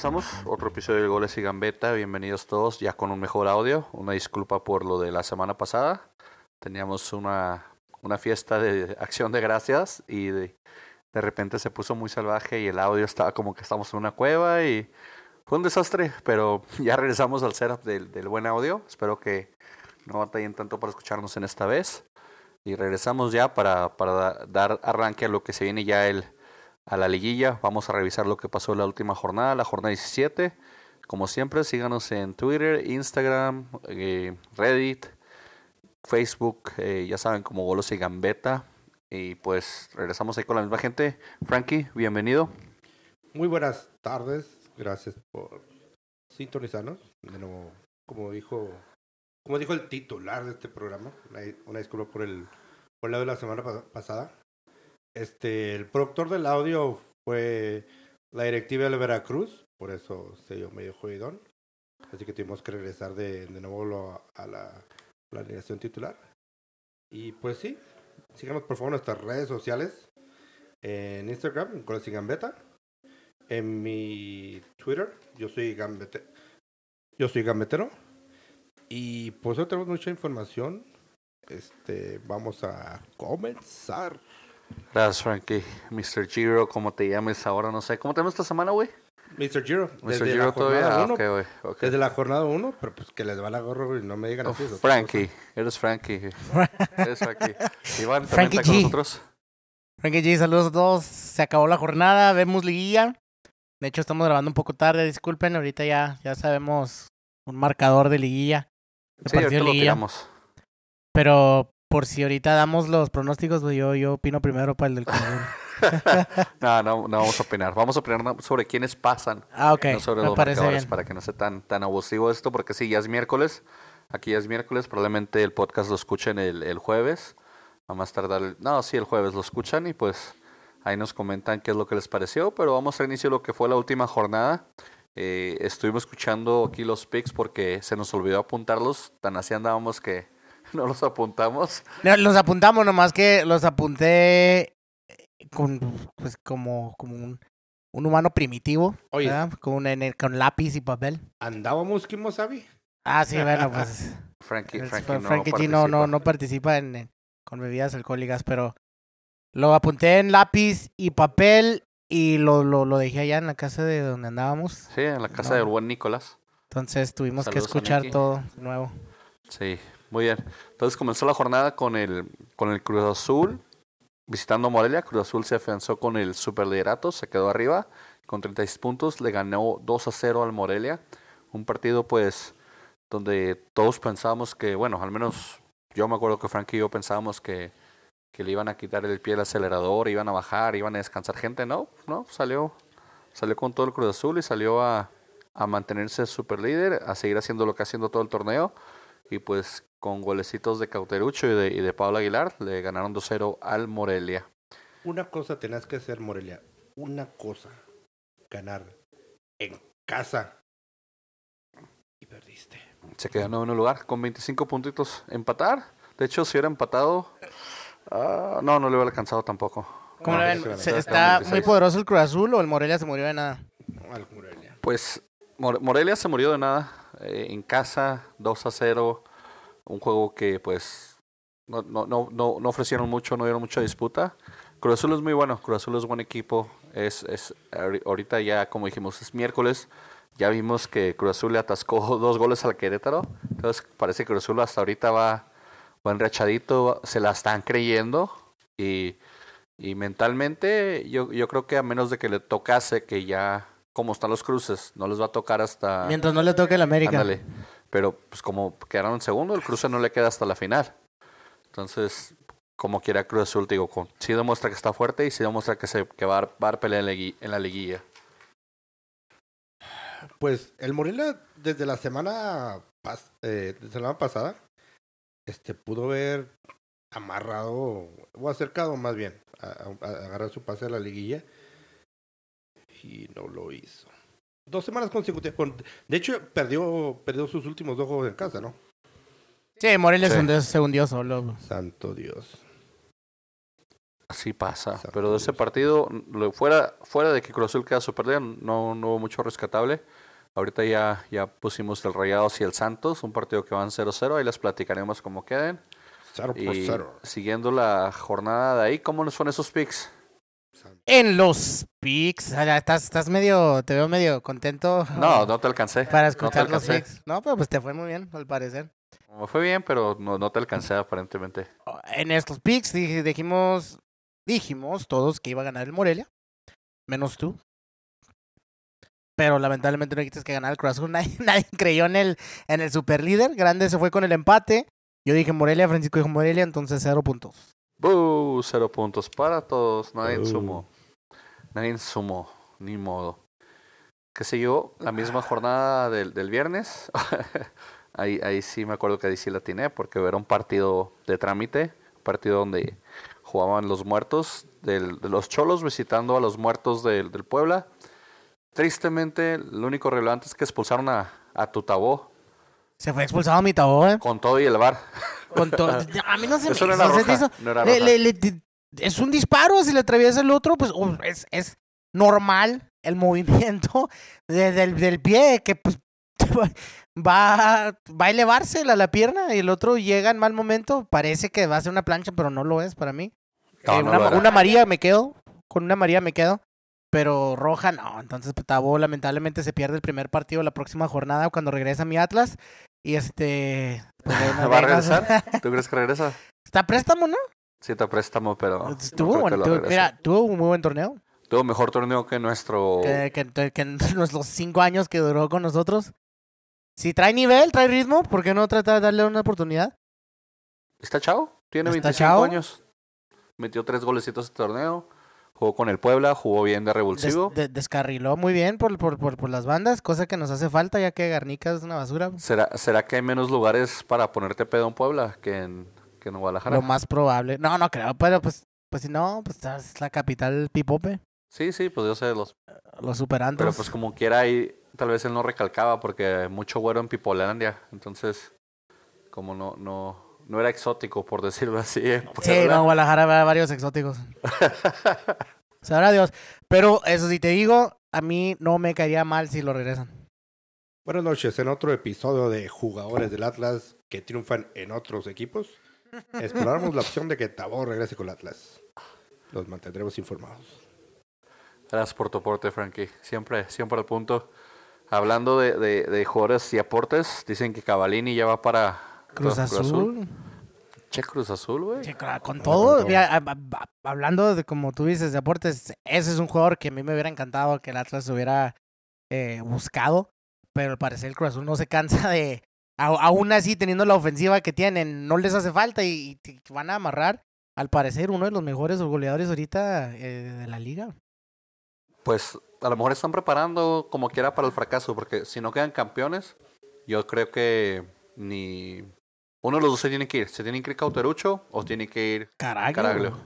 comenzamos otro episodio de Goles y Gambeta. Bienvenidos todos, ya con un mejor audio. Una disculpa por lo de la semana pasada. Teníamos una, una fiesta de acción de gracias y de, de repente se puso muy salvaje y el audio estaba como que estamos en una cueva y fue un desastre, pero ya regresamos al setup del, del buen audio. Espero que no batallen tanto para escucharnos en esta vez. Y regresamos ya para, para dar arranque a lo que se viene ya el, a la liguilla. Vamos a revisar lo que pasó en la última jornada, la jornada 17. Como siempre, síganos en Twitter, Instagram, eh, Reddit, Facebook, eh, ya saben, como Golos y Gambeta. Y pues regresamos ahí con la misma gente. Frankie, bienvenido. Muy buenas tardes, gracias por sintonizarnos. De nuevo, como dijo, como dijo el titular de este programa, una, disculpa por el, por el audio de la semana pa- pasada. Este, el productor del audio fue la directiva de Veracruz, por eso se dio medio jodidón. Así que tuvimos que regresar de, de nuevo a la, la alineación titular. Y pues sí, síganos por favor en nuestras redes sociales. En Instagram, con y Gambeta. En mi Twitter, yo soy. Yo soy Gambetero. Y pues hoy tenemos mucha información. Este, vamos a comenzar. Gracias, Frankie. Mr. Giro, como te llames ahora, no sé. ¿Cómo te llamas esta semana, güey? Mr. Giro, Mr. desde Giro la todavía. Ah, 1. ok, güey. ok. Desde la jornada 1, pero pues que les va la gorra y no me digan Oh, así. Frankie, eres Frankie. Eres Frankie. Iván, también Frankie está con G. nosotros. Frankie G, saludos a todos. Se acabó la jornada, vemos liguilla. De hecho, estamos grabando un poco tarde, disculpen. Ahorita ya, ya sabemos un marcador de liguilla. de Sí, partido ahorita de lo liguilla. tiramos. Pero por si ahorita damos los pronósticos, pues yo, yo opino primero para el del Azul. no, no, no vamos a opinar. Vamos a opinar na- sobre quiénes pasan, Ah, ok. no sobre Me los marcadores, para que no sea tan, tan abusivo esto, porque sí, ya es miércoles. Aquí ya es miércoles, probablemente el podcast lo escuchen el, el jueves. A más tardar, el- no, sí, el jueves lo escuchan y pues ahí nos comentan qué es lo que les pareció. Pero vamos a inicio lo que fue la última jornada. Eh, estuvimos escuchando aquí los picks porque se nos olvidó apuntarlos. Tan así andábamos que no los apuntamos. No, Los apuntamos, nomás que los apunté con, pues, como, como un, un humano primitivo. Oye. ¿verdad? Con, un- en el- con lápiz y papel. ¿Andábamos Kimosabi? Ah, sí, bueno, pues. Frankie, Frankie, no Frankie G no, no, participa. no participa en, en- con bebidas alcohólicas, pero lo apunté en lápiz y papel y lo, lo, lo dejé allá en la casa de donde andábamos. Sí, en la casa No. del buen Nicolás. Entonces tuvimos que Saludos escuchar todo de nuevo. Sí, muy bien. Entonces comenzó la jornada con el, con el Cruz Azul visitando Morelia. Cruz Azul se afianzó con el superliderato, se quedó arriba con 36 puntos, le ganó 2 a 0 al Morelia. Un partido pues donde todos pensábamos que, bueno, al menos yo me acuerdo que Frank y yo pensábamos que, que le iban a quitar el pie al acelerador, iban a bajar, iban a descansar gente. No, no, salió, salió con todo el Cruz Azul y salió a, a mantenerse super líder, a seguir haciendo lo que ha haciendo todo el torneo. Y pues con golecitos de Cauterucho y de, y de Pablo Aguilar le ganaron 2-0 al Morelia. Una cosa tenías que hacer, Morelia. Una cosa. Ganar en casa. Y perdiste. Se quedó en noveno lugar con 25 puntitos. Empatar. De hecho, si hubiera empatado... ah, no, no le hubiera alcanzado tampoco. ¿Cómo No, lo sí, ven? sí, ¿Se- sí, ¿Está 26. muy poderoso el Cruz Azul o el Morelia se murió de nada? Al Morelia. Pues More- Morelia se murió de nada. eh, en casa, 2 a 0. Un juego que pues no, no, no, no, ofrecieron mucho, no dieron mucha disputa. Cruz Azul es muy bueno, Cruz Azul es buen equipo. Es, es ahori- ahorita ya, como dijimos, es miércoles. Ya vimos que Cruz Azul le atascó dos goles al Querétaro. Entonces parece que Cruz Azul hasta ahorita va, va enrachadito, se la están creyendo. Y, y mentalmente yo, yo creo que a menos de que le tocase que ya, como están los cruces, no les va a tocar hasta... Mientras no le toque el América. Ándale. Pero pues como quedaron segundo, el cruce no le queda hasta la final. Entonces, como quiera Cruz Azul, digo, con, sí demuestra que está fuerte y sí demuestra que, se, que va, a, va a dar pelea en la, liguilla. Pues el Morelia desde la semana eh, pasada este pudo haber amarrado o acercado más bien a- a agarrar su pase a la liguilla y no lo hizo. Dos semanas consecutivas. con- De hecho, perdió, perdió sus últimos dos juegos en casa, ¿no? Sí, Morelia Sí. se hundió- solo. Santo Dios. Así pasa. Pero de ese partido, fuera, fuera de que Cruz Azul queda super bien, no, no hubo mucho rescatable. Ahorita ya, ya pusimos el Rayados y el Santos, un partido que van 0-0. Ahí les platicaremos cómo queden. Cero por Y cero. siguiendo la jornada de ahí, ¿cómo nos fueron esos picks? En los picks. Estás, estás medio, te veo medio contento. No, no te alcancé. Para no escuchar los alcancé. picks. No, pero pues te fue muy bien, al parecer. Me fue bien, pero no, no te alcancé aparentemente. En estos picks dij- dijimos, dijimos todos que iba a ganar el Morelia. Menos tú. Pero lamentablemente no dijiste que ganara el Cruz Azul. Nadie, nadie creyó en el, en el superlíder. Grande se fue con el empate. Yo dije Morelia, Francisco dijo Morelia, entonces cero puntos. ¡Buu! Cero puntos para todos. Nadie Oh. sumó. Nadie sumó. Ni modo. ¿Qué sé yo? La misma jornada del, del viernes. ahí, ahí sí me acuerdo que ahí sí la atiné porque era un partido de trámite. Un partido donde jugaban los muertos del- de los cholos visitando a los muertos del, del Puebla. Tristemente, lo único relevante es que expulsaron a, a Tutabó Se fue expulsado mi tabó, eh. con todo y el bar. Con to- A mí no se Eso me no era roja. hizo- No era Le- roja. le- le- ti- es un disparo, si le atraviesa el otro, pues es, es normal el movimiento de- del, del pie, que pues va, va a elevarse la, la pierna y el otro llega en mal momento. Parece que va a ser una plancha, pero no lo es para mí. No, Eh, no una, una María me quedo, con una María me quedo, pero roja no. Entonces pues, Tabo lamentablemente se pierde el primer partido la próxima jornada cuando regresa mi Atlas. Y este... pues, ¿Va a regresar? ¿Tú crees que regresa? Está a préstamo, ¿no? Sí, te préstamo, pero. no Estuvo que bueno, tuvo- mira, tuvo un muy buen torneo. Tuvo mejor torneo que nuestro. Que, que, que en los cinco años que duró con nosotros. Si trae nivel, trae ritmo, ¿por qué no tratar de darle una oportunidad? ¿Está chavo? Tiene ¿Está 25 chavo? años. Metió tres golecitos este torneo. Jugó con el Puebla, jugó bien de Des- revulsivo. de- descarriló muy bien por, por, por, por las bandas, cosa que nos hace falta ya que Garnica es una basura. ¿Será, ¿Será que hay menos lugares para ponerte pedo en Puebla que en, que en Guadalajara? Lo más probable. No, no creo, pero pues, pues si no, pues es la capital pipope. Sí, sí, pues yo sé los. Los superantros. Pero pues como quiera ahí, tal vez él no recalcaba porque mucho güero en Pipolandia. Entonces, como no, no, no era exótico, por decirlo así. Sí, no, Guadalajara va varios exóticos. Sabrá Dios. Pero eso sí te digo, a mí no me caería mal si lo regresan. Buenas noches. En otro episodio de Jugadores del Atlas que triunfan en otros equipos, exploramos la opción de que Tabó regrese con el Atlas. Los mantendremos informados. Gracias por tu aporte, Frankie. Siempre, siempre al punto. Hablando de, de, de jugadores y aportes, dicen que Cavalini ya va para Cruz Azul. Che, Cruz Azul, güey. Sí, claro, con Ah, todo. con mira, a- a- a- hablando de como tú dices, de aportes, ese es un jugador que a mí me hubiera encantado que el Atlas hubiera eh, buscado, pero al parecer el Cruz Azul no se cansa de, a- aún así teniendo la ofensiva que tienen, no les hace falta y, y van a amarrar, al parecer, uno de los mejores goleadores ahorita eh, de la liga. Pues a lo mejor están preparando como quiera para el fracaso, porque si no quedan campeones, yo creo que ni uno de los dos se tiene que ir. Se tiene que ir Cauterucho o tiene que ir. Caraglio.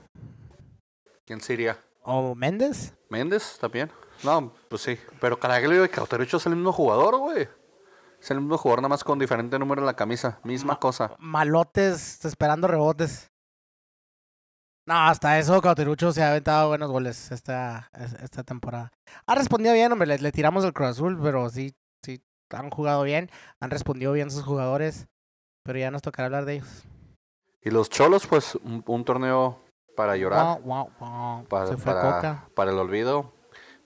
¿Quién sería? ¿O Méndez? ¿Méndez también? No, pues sí. Pero Caraglio y Cauterucho es el mismo jugador, güey. Es el mismo jugador, nada más con diferente número en la camisa. Misma cosa. Malotes esperando rebotes. No, hasta eso Cauterucho se ha aventado buenos goles esta, es- esta temporada. Ha respondido bien, hombre, le, le tiramos el Cruz Azul, pero sí, sí, han jugado bien, han respondido bien sus jugadores, pero ya nos tocará hablar de ellos. Y los Cholos, pues un, un torneo para llorar. Para, se fue para, Coca. para el olvido.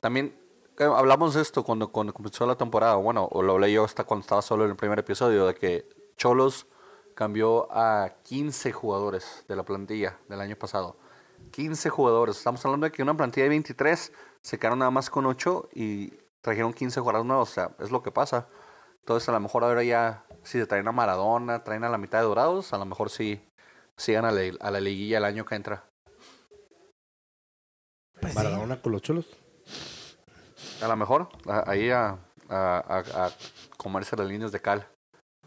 También eh, hablamos de esto cuando, cuando comenzó la temporada. Bueno, o lo hablé yo hasta cuando estaba solo en el primer episodio, de que Cholos cambió a 15 jugadores de la plantilla del año pasado. 15 jugadores. Estamos hablando de que una plantilla de 23 se quedaron nada más con 8 y trajeron 15 jugadores nuevos. O sea, es lo que pasa. Entonces, a lo mejor ahora ya, si se traen a Maradona, traen a la mitad de Dorados, a lo mejor sí sigan a la, a la liguilla el año que entra. Pues sí. Maradona con los cholos. A lo mejor, a- ahí a, a, a, a comerse las líneas de cal.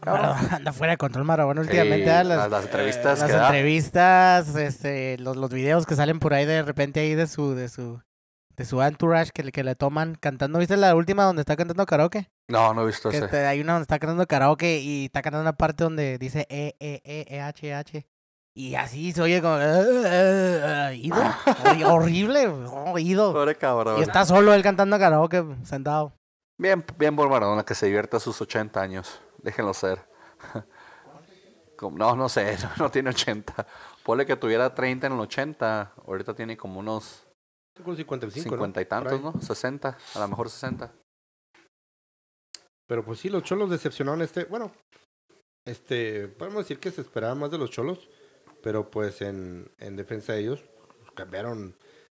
Maradona anda fuera de control Maradona Sí, últimamente. ¿eh? las, las entrevistas las que da. entrevistas, este, los, los videos que salen por ahí de repente ahí de su, de su, de su entourage que, le- que le toman cantando. ¿Viste la última donde está cantando karaoke? No, no he visto Que ese. te- hay una donde está cantando karaoke y está cantando una parte donde dice E, E, E, E, H, H. Y así se oye como... "Ah, ah", ido. Horri- horrible, oh, ido. Pobre cabrón. Y está solo él cantando karaoke sentado. Bien, bien por Maradona que se divierta a sus 80 años. Déjenlo ser. No, no sé, no, no tiene 80. Ponle que tuviera 30 en el 80. Ahorita tiene como unos Con 55, 50 y tantos, ¿no? 60, a lo mejor 60. Pero pues sí, los cholos decepcionaron este. Bueno, este. Podemos decir que se esperaba más de los cholos. Pero pues en, en defensa de ellos, pues, cambiaron.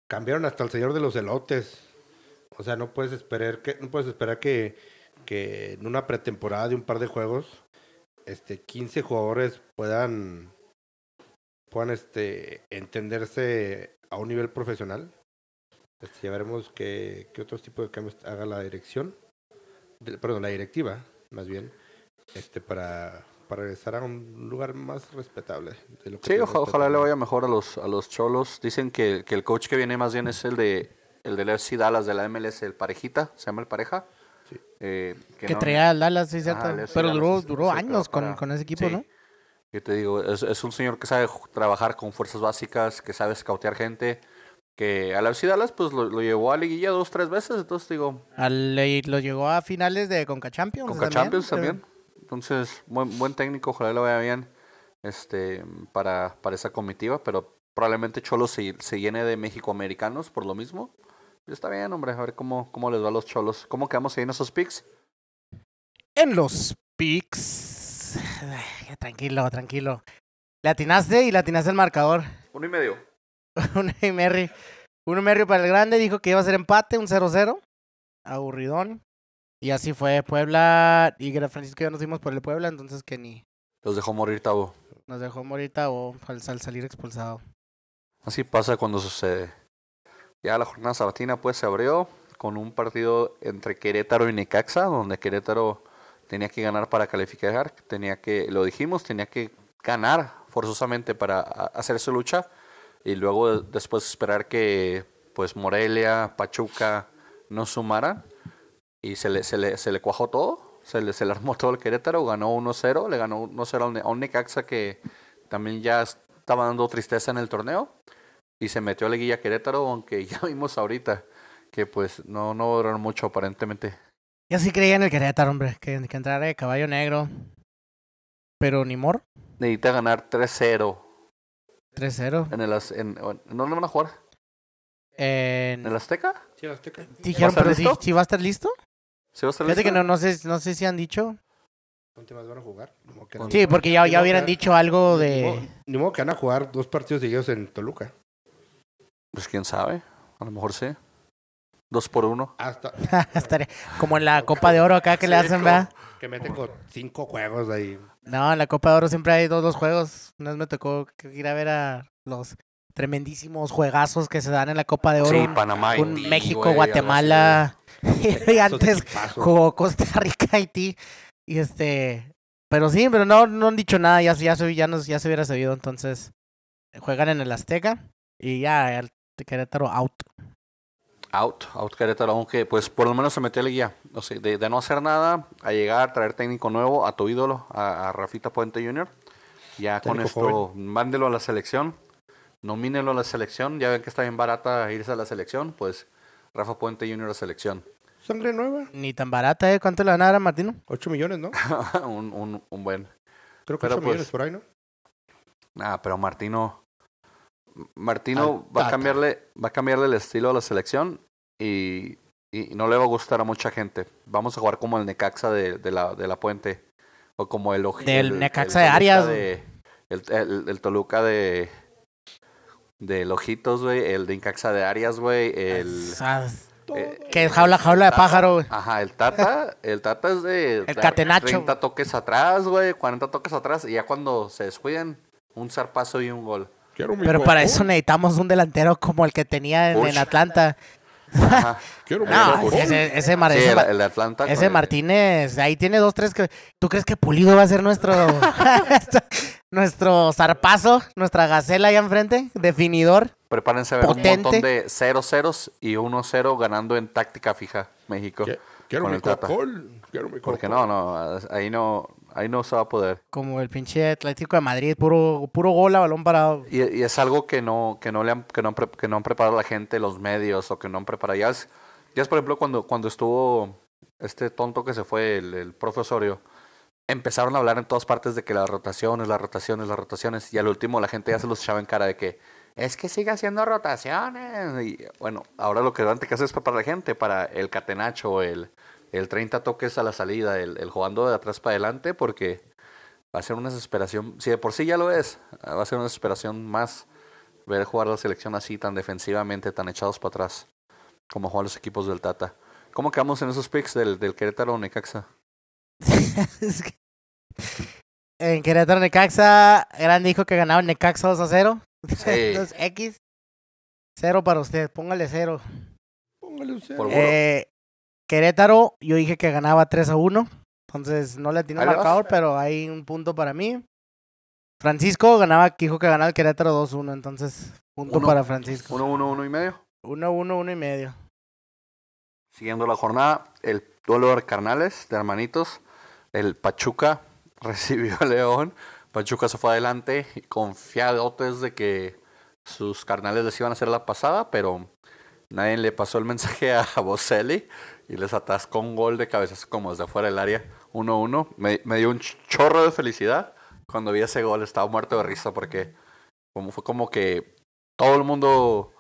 Cambiaron hasta el señor de los elotes. O sea, no puedes esperar que, no puedes esperar que, que en una pretemporada de un par de juegos, este, 15 jugadores puedan, puedan este, entenderse a un nivel profesional. Este, ya veremos qué, qué otros tipos de cambios haga la dirección de- perdón, la directiva, más bien, este para, para regresar a un lugar más respetable. De lo que Sí, oja- ojalá le vaya mejor a los, a los cholos. Dicen que, que el coach que viene más bien es el de el del FC Dallas de la MLS, el parejita, se llama el pareja. Sí. Eh, Que, no- traía al Dallas, sí, cierto. Pero Dallas duró, duró que años con, para- con ese equipo, Sí. ¿no? Yo te digo, es, es un señor que sabe trabajar con fuerzas básicas, que sabe scoutear gente, que a la FC Dallas pues lo, lo llevó a liguilla dos, tres veces, entonces digo, Al, lo llegó a finales de Conca Champions. con Champions también. Entonces, buen, buen técnico, ojalá le vaya bien este para, para esa comitiva, pero probablemente Cholos se, se llene de México-americanos por lo mismo. Y está bien, hombre, a ver cómo, cómo les va a los Cholos. ¿Cómo quedamos ahí en esos picks? En los picks. Tranquilo, tranquilo. Le atinaste y le atinaste el marcador. Uno y medio. Un Merry. Un Merry para el grande dijo que iba a ser empate, un 0-0. Aburridón. Y así fue. Puebla y Francisco y yo nos fuimos por el Puebla, entonces que ni Los dejó morir Tabo. nos dejó morir o al, al salir expulsado. Así pasa cuando sucede. Ya la jornada sabatina pues se abrió con un partido entre Querétaro y Necaxa, donde Querétaro tenía que ganar para calificar, tenía que, lo dijimos, tenía que ganar forzosamente para hacer su lucha y luego de- después esperar que pues Morelia, Pachuca no sumaran y se le, se le, se le cuajó todo, se le, se le armó todo el Querétaro, ganó 1-0, le ganó 1-0 a un Necaxa que también ya estaba dando tristeza en el torneo y se metió a la Querétaro, aunque ya vimos ahorita que pues no, no duraron mucho aparentemente. Yo sí creía en el Querétaro, hombre, que, que entrara de caballo negro. Pero ni mor. Necesita ganar 3-0 3-0. en el Az- en, en- ¿en ¿dónde van a jugar? En- ¿En el Azteca? Sí, el Azteca. Dijeron, pero sí, listo? sí va a estar listo. ¿Sí va a estar Fíjate que listo? no, no sé, no sé si han dicho. ¿Cuántos más van a jugar? No- Sí, porque ya, ya hubieran que- dicho algo Ni de... modo- Ni modo que van a jugar dos partidos seguidos en Toluca. Pues quién sabe, a lo mejor sí. Dos por uno. Hasta como en la Copa de Oro acá que le hacen, ¿verdad? que meten con cinco juegos ahí. No, en la Copa de Oro siempre hay dos, dos juegos. Una vez me tocó ir a ver a los tremendísimos juegazos que se dan en la Copa de Oro. Sí, Panamá, un Haití, México, güey, Guatemala. y antes jugó Costa Rica, Haití. Y este... Pero sí, pero no, no han dicho nada. Ya, ya, se, ya, nos, ya se hubiera sabido. Entonces, juegan en el Azteca. Y ya, el Querétaro out. Out, out Querétaro, aunque pues por lo menos se metió a la guía. O sea, de, de no hacer nada, a llegar, traer técnico nuevo, a tu ídolo, a, a Rafita Puente Jr. Ya con esto, mándelo a la selección, nomínelo a la selección. Ya ven que está bien barata irse a la selección, pues Rafa Puente Jr. a selección. Sangre nueva. Ni tan barata, ¿eh? ¿Cuánto le van a dar a Martino? 8 millones, ¿no? un, un, un buen. Creo que Pero 8 pues- millones por ahí, ¿no? Ah, pero Martino. Martino va a cambiarle, va a cambiarle el estilo a la selección y, y no le va a gustar a mucha gente. Vamos a jugar como el Necaxa de, de la, de la Puente. O como el Del el- Necaxa el de Arias. de- el, el- Toluca de. De Lojitos, güey. El de Incaxa de Arias, güey. El. Ah, eh, que jaula, jaula de pájaro, güey. Ajá, el Tata, el Tata es de El catenacho. 30 toques atrás, güey, 40 toques atrás y ya cuando se descuiden, un zarpazo y un gol. Quiero mi Pero para eso necesitamos un delantero como el que tenía en, Atlanta. Quiero No, ese, ese, Mar- Sí, ese el, el de Atlanta. ese Martínez, ahí tiene dos, tres que... ¿Tú crees que Pulido va a ser nuestro... nuestro zarpazo, nuestra gacela allá enfrente? Definidor. Prepárense a ver potente. un montón de 0 ceros y 1 0 ganando en táctica fija México. Qui- Quiero mi. Quiero mi Porque no, no, ahí no, Ahí no se va a poder. Como el pinche Atlético de Madrid, puro, puro gol a balón parado. Y, y es algo que no, que no le han, que no que no han preparado la gente, los medios, o que no han preparado. Ya es, ya es por ejemplo, cuando, cuando estuvo este tonto que se fue, el, el profesorio, empezaron a hablar en todas partes de que las rotaciones, las rotaciones, las rotaciones, y al último la gente ya se los echaba en cara de que es que sigue haciendo rotaciones. Y bueno, ahora lo que tener que hacer es preparar a la gente para el catenacho, el, el 30 toques a la salida, el, el jugando de atrás para adelante, porque va a ser una desesperación. Si de por sí ya lo es, va a ser una desesperación más ver jugar la selección así, tan defensivamente, tan echados para atrás, como juegan los equipos del Tata. ¿Cómo quedamos en esos picks del, del Querétaro o Necaxa? Es que- En Querétaro Necaxa, Gran dijo que ganaba Necaxa 2 a 0. Sí. Entonces, X. Cero para usted, póngale cero. Póngale un cero. Eh, Querétaro, yo dije que ganaba 3 a 1. Entonces no le tiene vas. marcador, pero hay un punto para mí. Francisco ganaba, dijo que ganaba el Querétaro 2 1. Entonces, punto Uno. para Francisco. Uno, uno, uno y medio. 1 1, 1 y medio. Siguiendo la jornada, el duelo de carnales, de hermanitos. El Pachuca recibió a León. Pachuca se fue adelante, confiadotes de que sus carnales les iban a hacer la pasada, pero nadie le pasó el mensaje a Boselli y les atascó un gol de cabezas como desde fuera del área, 1-1. Me, me dio un chorro de felicidad cuando vi ese gol, estaba muerto de risa porque como fue como que todo el mundo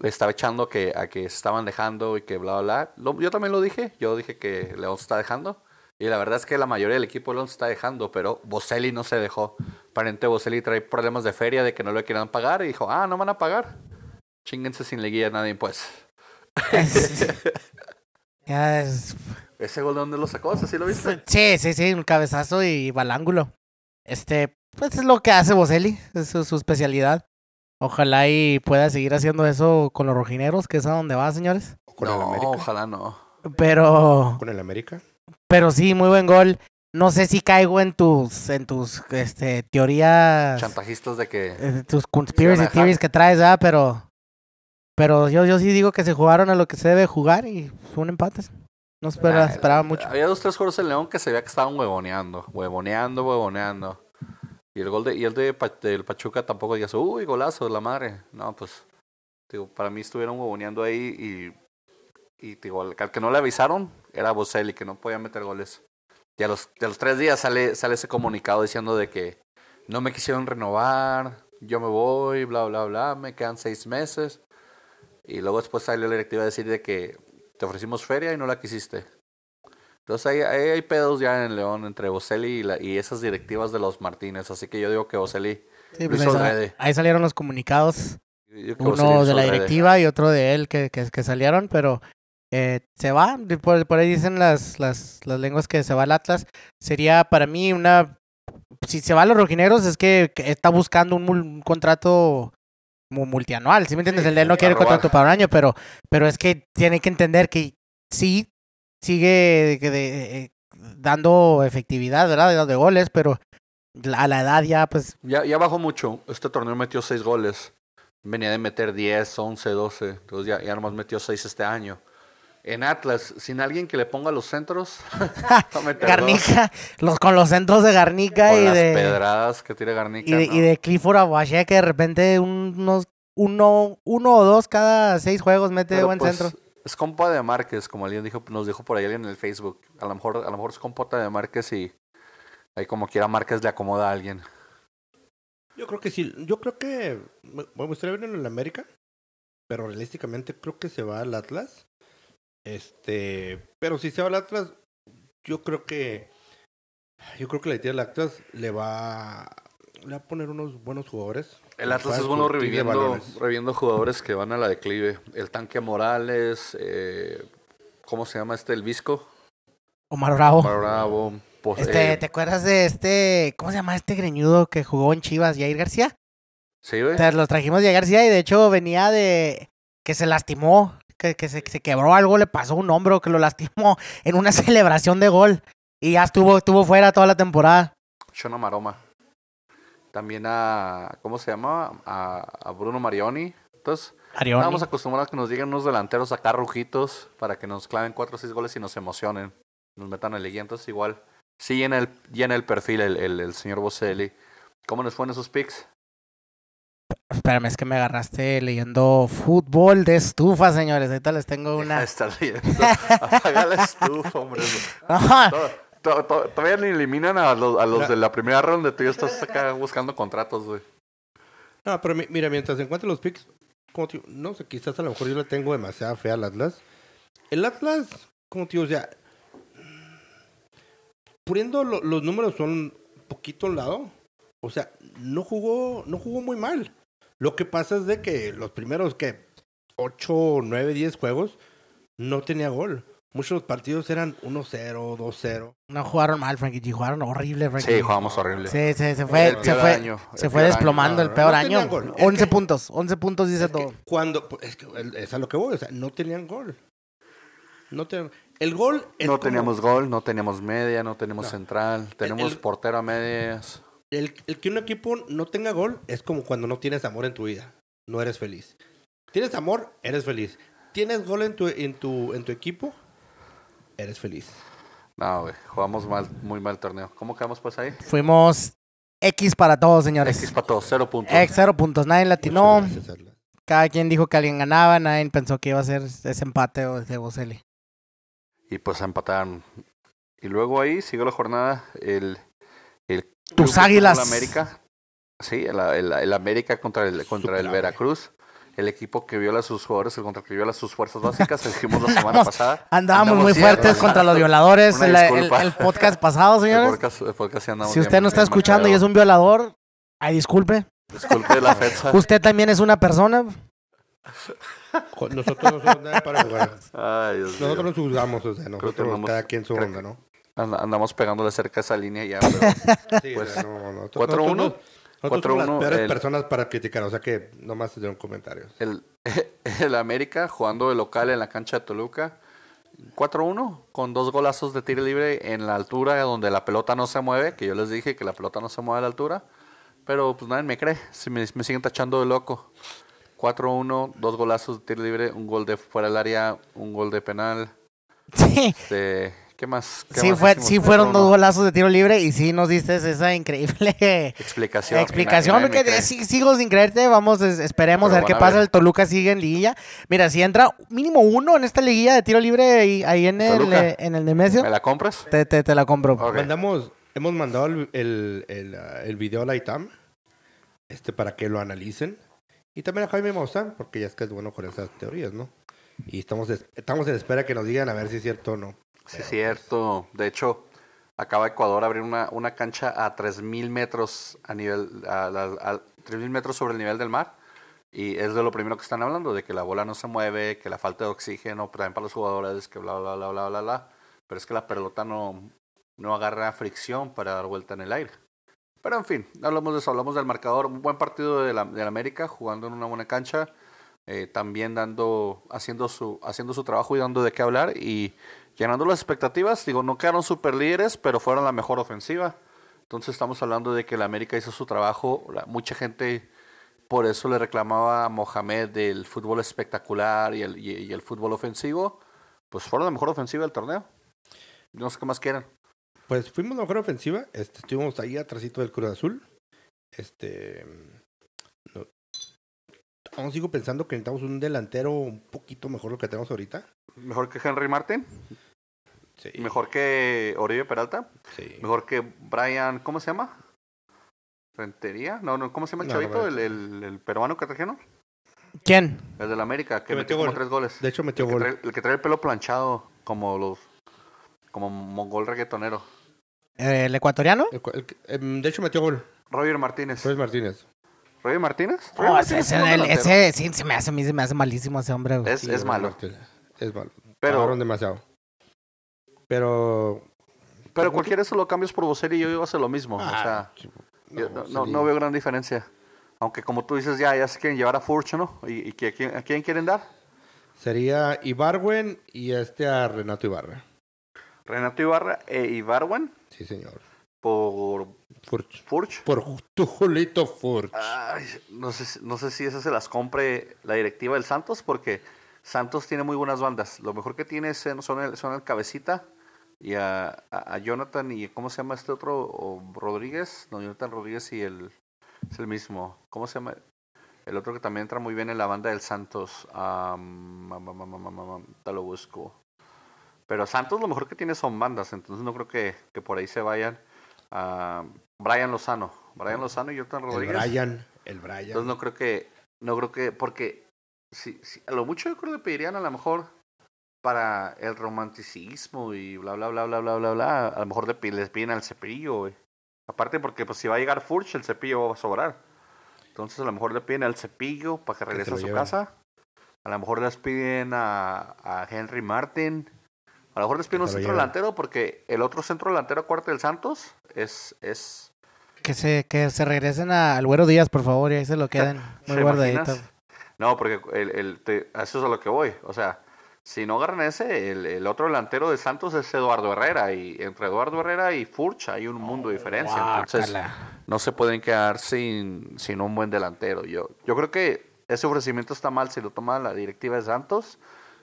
le estaba echando que, a que se estaban dejando y que bla, bla, bla. Yo también lo dije, yo dije que León se está dejando. Y la verdad es que la mayoría del equipo León se está dejando, pero Boselli no se dejó. Aparentemente Boselli trae problemas de feria, de que no le quieran pagar, y dijo, ah, no van a pagar. Chinguense sin liguilla nadie, pues. Ya es- ¿Ese gol de dónde lo sacó? ¿Sí lo viste? Sí, sí, sí, un cabezazo y balángulo. Este, pues es lo que hace Boselli, es su, su especialidad. Ojalá y pueda seguir haciendo eso con los rojineros, que es a donde va, señores. Con el no, América. ojalá no. Pero, Con el América. pero sí, muy buen gol. No sé si caigo en tus, en tus, este, teorías, Chantajistas de que... eh, tus conspiracy theories que traes, ¿verdad? Pero, pero yo, yo sí digo que se jugaron a lo que se debe jugar y fue un empate. No espera, Ah, esperaba mucho. Había dos, tres jugadores en León que se veía que estaban huevoneando, huevoneando, huevoneando. Y el gol de, y el de del Pachuca tampoco digas, uy, golazo de la madre. No, pues, digo, para mí estuvieron huevoneando ahí y, y digo, al, que no le avisaron era Boselli, que no podía meter goles. Y a los, a los tres días sale, sale ese comunicado diciendo de que no me quisieron renovar, yo me voy, bla, bla, bla, me quedan seis meses. Y luego después salió la directiva a decir de que te ofrecimos feria y no la quisiste. Entonces ahí, ahí hay pedos ya en León entre Boselli y, la- y esas directivas de los Martínez. Así que yo digo que Boselli. Sí, pues ahí, salieron los comunicados. Uno de la directiva y otro de él que, que, que salieron, pero eh, se va. Por, por ahí dicen las, las, las lenguas que se va al Atlas. Sería para mí una. Si se va a los rojineros, es que, está buscando un, un contrato multianual. ¿Sí me entiendes? Sí, el él no quiere contrato para un año, pero, pero es que tiene que entender que sí sigue de- de- eh, dando efectividad, ¿verdad? De, de goles, pero a la edad ya, pues Ya, ya bajó mucho. Este torneo metió seis goles. Venía de meter 10, 11, 12. Entonces ya, ya nomás metió seis este año. En Atlas, sin alguien que le ponga los centros. Garnica, los, con los centros de Garnica Con y las de, pedradas que tira Garnica. y de, y no. de Clifford Aguaché que de repente unos uno, uno o dos cada seis juegos mete Pero, buen pues, centro. Es compa de Márquez, como alguien dijo, nos dijo por ahí alguien en el Facebook. A lo mejor, a lo mejor es compota de Márquez y ahí como quiera Márquez le acomoda a alguien. Yo creo que sí. Yo creo que. Me me gustaría ver en el América. Pero realísticamente creo que se va al Atlas. Este. Pero si se va al Atlas, yo creo que. Yo creo que la idea del Atlas le va. Le va a poner unos buenos jugadores. El Atlas es bueno de reviviendo, reviviendo jugadores que van a la declive. El tanque Morales, eh, ¿cómo se llama este? El Visco, Omar Bravo. Bravo. pues, Este, eh, ¿te acuerdas de este, cómo se llama este greñudo que jugó en Chivas, Jair García? sí, güey. Los trajimos Jair García y de hecho venía de que se lastimó, que, que se, se quebró algo, le pasó un hombro que lo lastimó en una celebración de gol y ya estuvo, estuvo fuera toda la temporada. Shona Maroma. También a, ¿cómo se llama? A, a Bruno Marioni. Entonces, Arioni. Estamos acostumbrados a que nos lleguen unos delanteros acá rujitos para que nos claven cuatro o seis goles y nos emocionen. Nos metan en liguilla. Entonces igual Sí, llena el, llena el perfil el, el, el señor Boselli. ¿Cómo nos fue en esos picks? Espérame, es que me agarraste leyendo fútbol de estufa, señores. Ahorita les tengo una. estar leyendo. Apaga la estufa, hombre. Todavía ni eliminan a los, a los No. de la primera ronda. Tú ya estás acá buscando contratos, güey. No, pero mi- mira, mientras encuentre los picks, como te digo, no sé, quizás a lo mejor yo le tengo demasiada fe al Atlas. El Atlas, como te digo, o sea, poniendo lo- los números son un poquito a un lado, o sea, no jugó, no jugó muy mal. Lo que pasa es de que los primeros, que 8, 9, 10 juegos, no tenía gol. Muchos de los partidos eran 1-0, 2-0. No jugaron mal, Frankie G. Jugaron horrible, Frankie. Sí, jugamos horrible. Sí, sí, se fue, El se fue, año, se fue desplomando año. el peor No año. tenían gol. Es 11 que- puntos, 11 puntos dice Es que todo. cuando, pues, es que es a lo que voy, o sea, no tenían gol. No tenían, el gol No como- teníamos gol, no teníamos media, no tenemos No. central, tenemos el- portero a medias. El, el que un equipo no tenga gol es como cuando no tienes amor en tu vida. No eres feliz. Tienes amor, eres feliz. Tienes gol en tu, en tu, en tu equipo, eres feliz. No, güey, jugamos mal, muy mal el torneo. ¿Cómo quedamos pues ahí? Fuimos X para todos, señores. X para todos, cero puntos. X, cero puntos. Nadie latinó. Gracias. Cada quien dijo que alguien ganaba. Nadie pensó que iba a ser ese empate o ese Boselli. Y pues empataron. Y luego ahí siguió la jornada el... el Tus Águilas. América. Sí, el, el- el América contra el, contra el. Veracruz. El equipo que viola a sus jugadores, el contra el que viola sus fuerzas básicas. El dijimos la semana Andamos- pasada. Andábamos Andamos muy fuertes contra los violadores. El, el- el podcast pasado, El señores. podcast, el podcast sí andamos Si usted bien- no está escuchando y es un violador, ay, disculpe. Disculpe la fecha. Usted también es una persona. Nosotros no somos nadie para jugar. Ay, Dios. Nosotros nos juzgamos, o sea, nosotros andamos- cada quien su onda, ¿no? And- andamos pegándole cerca a esa línea ya. Pero Sí, Pues, no, no, 4-1. Nosotros, nosotros somos las 4-1, peores el- personas para criticar, o sea que nomás se dieron comentarios. el, el América jugando de local en la cancha de Toluca. 4-1 con dos golazos de tiro libre en la altura donde la pelota no se mueve, que yo les dije que la pelota no se mueve a la altura, pero pues nadie me cree, si me, me siguen tachando de loco. 4-1, dos golazos de tiro libre, un gol de fuera del área, un gol de penal. Sí, Este, ¿Qué más? ¿Qué sí, más fue, sí fueron 4-1. dos golazos de tiro libre y sí nos diste esa increíble Explicación. explicación. Nadie que sí- sigo sin creerte. Vamos, es- esperemos Pero a ver qué a pasa. ver. El Toluca sigue en liguilla. Mira, si entra mínimo uno en esta liguilla de tiro libre ahí, ahí en, el, Toluca. en el Nemesio, ¿Me la compras? te, te, te la compro. Mandamos, hemos mandado el, el, el, el video a la ITAM este, para que lo analicen. Y también a Jaime Maussan, porque ya es que es bueno con esas teorías, ¿no? Y estamos, es- estamos en espera que nos digan a ver si es cierto o no. Sí, es cierto. De hecho, acaba Ecuador de abrir una, una cancha a 3.000 metros a nivel, a, la- a 3.000 metros sobre el nivel del mar. Y es de lo primero que están hablando, de que la bola no se mueve, que la falta de oxígeno también para los jugadores, que bla, bla, bla, bla, bla, bla. Pero es que la pelota no, no agarra fricción para dar vuelta en el aire. Pero en fin, hablamos de eso, hablamos del marcador. Un buen partido de la, de la América, jugando en una buena cancha. eh, también dando, haciendo su, haciendo su trabajo y dando de qué hablar. Y llenando las expectativas. Digo, no quedaron super líderes, pero fueron la mejor ofensiva. Entonces estamos hablando de que la América hizo su trabajo. La- mucha gente por eso le reclamaba a Mohamed del fútbol espectacular y el, y, y el fútbol ofensivo. Pues fueron la mejor ofensiva del torneo. No sé qué más quieran. Pues fuimos la mejor ofensiva. Este, estuvimos ahí atrásito del Cruz Azul. Este. no- aún sigo pensando que necesitamos un delantero un poquito mejor lo que tenemos ahorita. Mejor que Henry Martin, Sí. mejor que Oribe Peralta, Sí. mejor que Brian, ¿cómo se llama? Rentería, no, no, ¿cómo se llama el No, no, chavito? no, el, el, el peruano que trajeron, ¿Quién? el de la América, que Que metió metió como tres goles. De hecho, metió el, que gol. trae, el que trae el pelo planchado, como los, como mongol reggaetonero. ¿El ecuatoriano? El em, de hecho, metió gol. Roger Martínez. Suárez Martínez. ¿Roger Martínez? Roger Oh, Martínez ese, el- sí, se me hace, a mí se me hace malísimo ese hombre. Es, Sí, es Roger malo. Martínez. Es malo. Pero, Pagaron demasiado. Pero. pero cualquiera de esos lo cambios por Bocer y yo iba a hacer lo mismo. o sea, Ah, yo no, no- no veo gran diferencia. Aunque como tú dices, ya, ya se quieren llevar a Furch, ¿no? ¿Y, y a, quién, a quién quieren dar? Sería Ibarwen y este a Renato Ibarra. Renato Ibarra e Ibarwan Sí, señor. por Furch. Furch. Por tu Julito Furch. Ay, no sé, si- no sé si esas se las compre la directiva del Santos, porque Santos tiene muy buenas bandas. Lo mejor que tiene es- son el, son el cabecita, y a, a, a Jonathan y ¿cómo se llama este otro? O Rodríguez, no, Jonathan Rodríguez y el es el mismo. ¿Cómo se llama? El otro que también entra muy bien en la banda del Santos. Um, te lo busco. Pero Santos lo mejor que tiene son bandas, entonces no creo que, que por ahí se vayan. a Brian Lozano. Brian Lozano y Jonathan El Rodríguez. Brian, el Brian. Entonces no creo que, no creo que, porque si, si, a lo mucho yo creo que pedirían a lo mejor para el romanticismo y bla bla bla bla bla bla bla, a lo mejor les piden al cepillo, güey. Aparte porque pues si va a llegar Furch, el cepillo va a sobrar. Entonces a lo mejor le piden al cepillo para que se regrese a su lleven. casa. A lo mejor les piden a, a Henry Martin. A lo mejor les piden un centro lleven. delantero porque el otro centro delantero cuarto del Santos es, es Que se, que se regresen a- al Güero Díaz, por favor, y ahí se lo queden muy ¿Te guardadito. imaginas? No, porque el, el, te- eso es a lo que voy. O sea, si no agarran ese, el, el otro delantero de Santos es Eduardo Herrera. Y entre Eduardo Herrera y Furch hay un mundo de diferencia. Entonces, no se pueden quedar sin, sin un buen delantero. Yo, yo creo que ese ofrecimiento está mal si lo toma la directiva de Santos,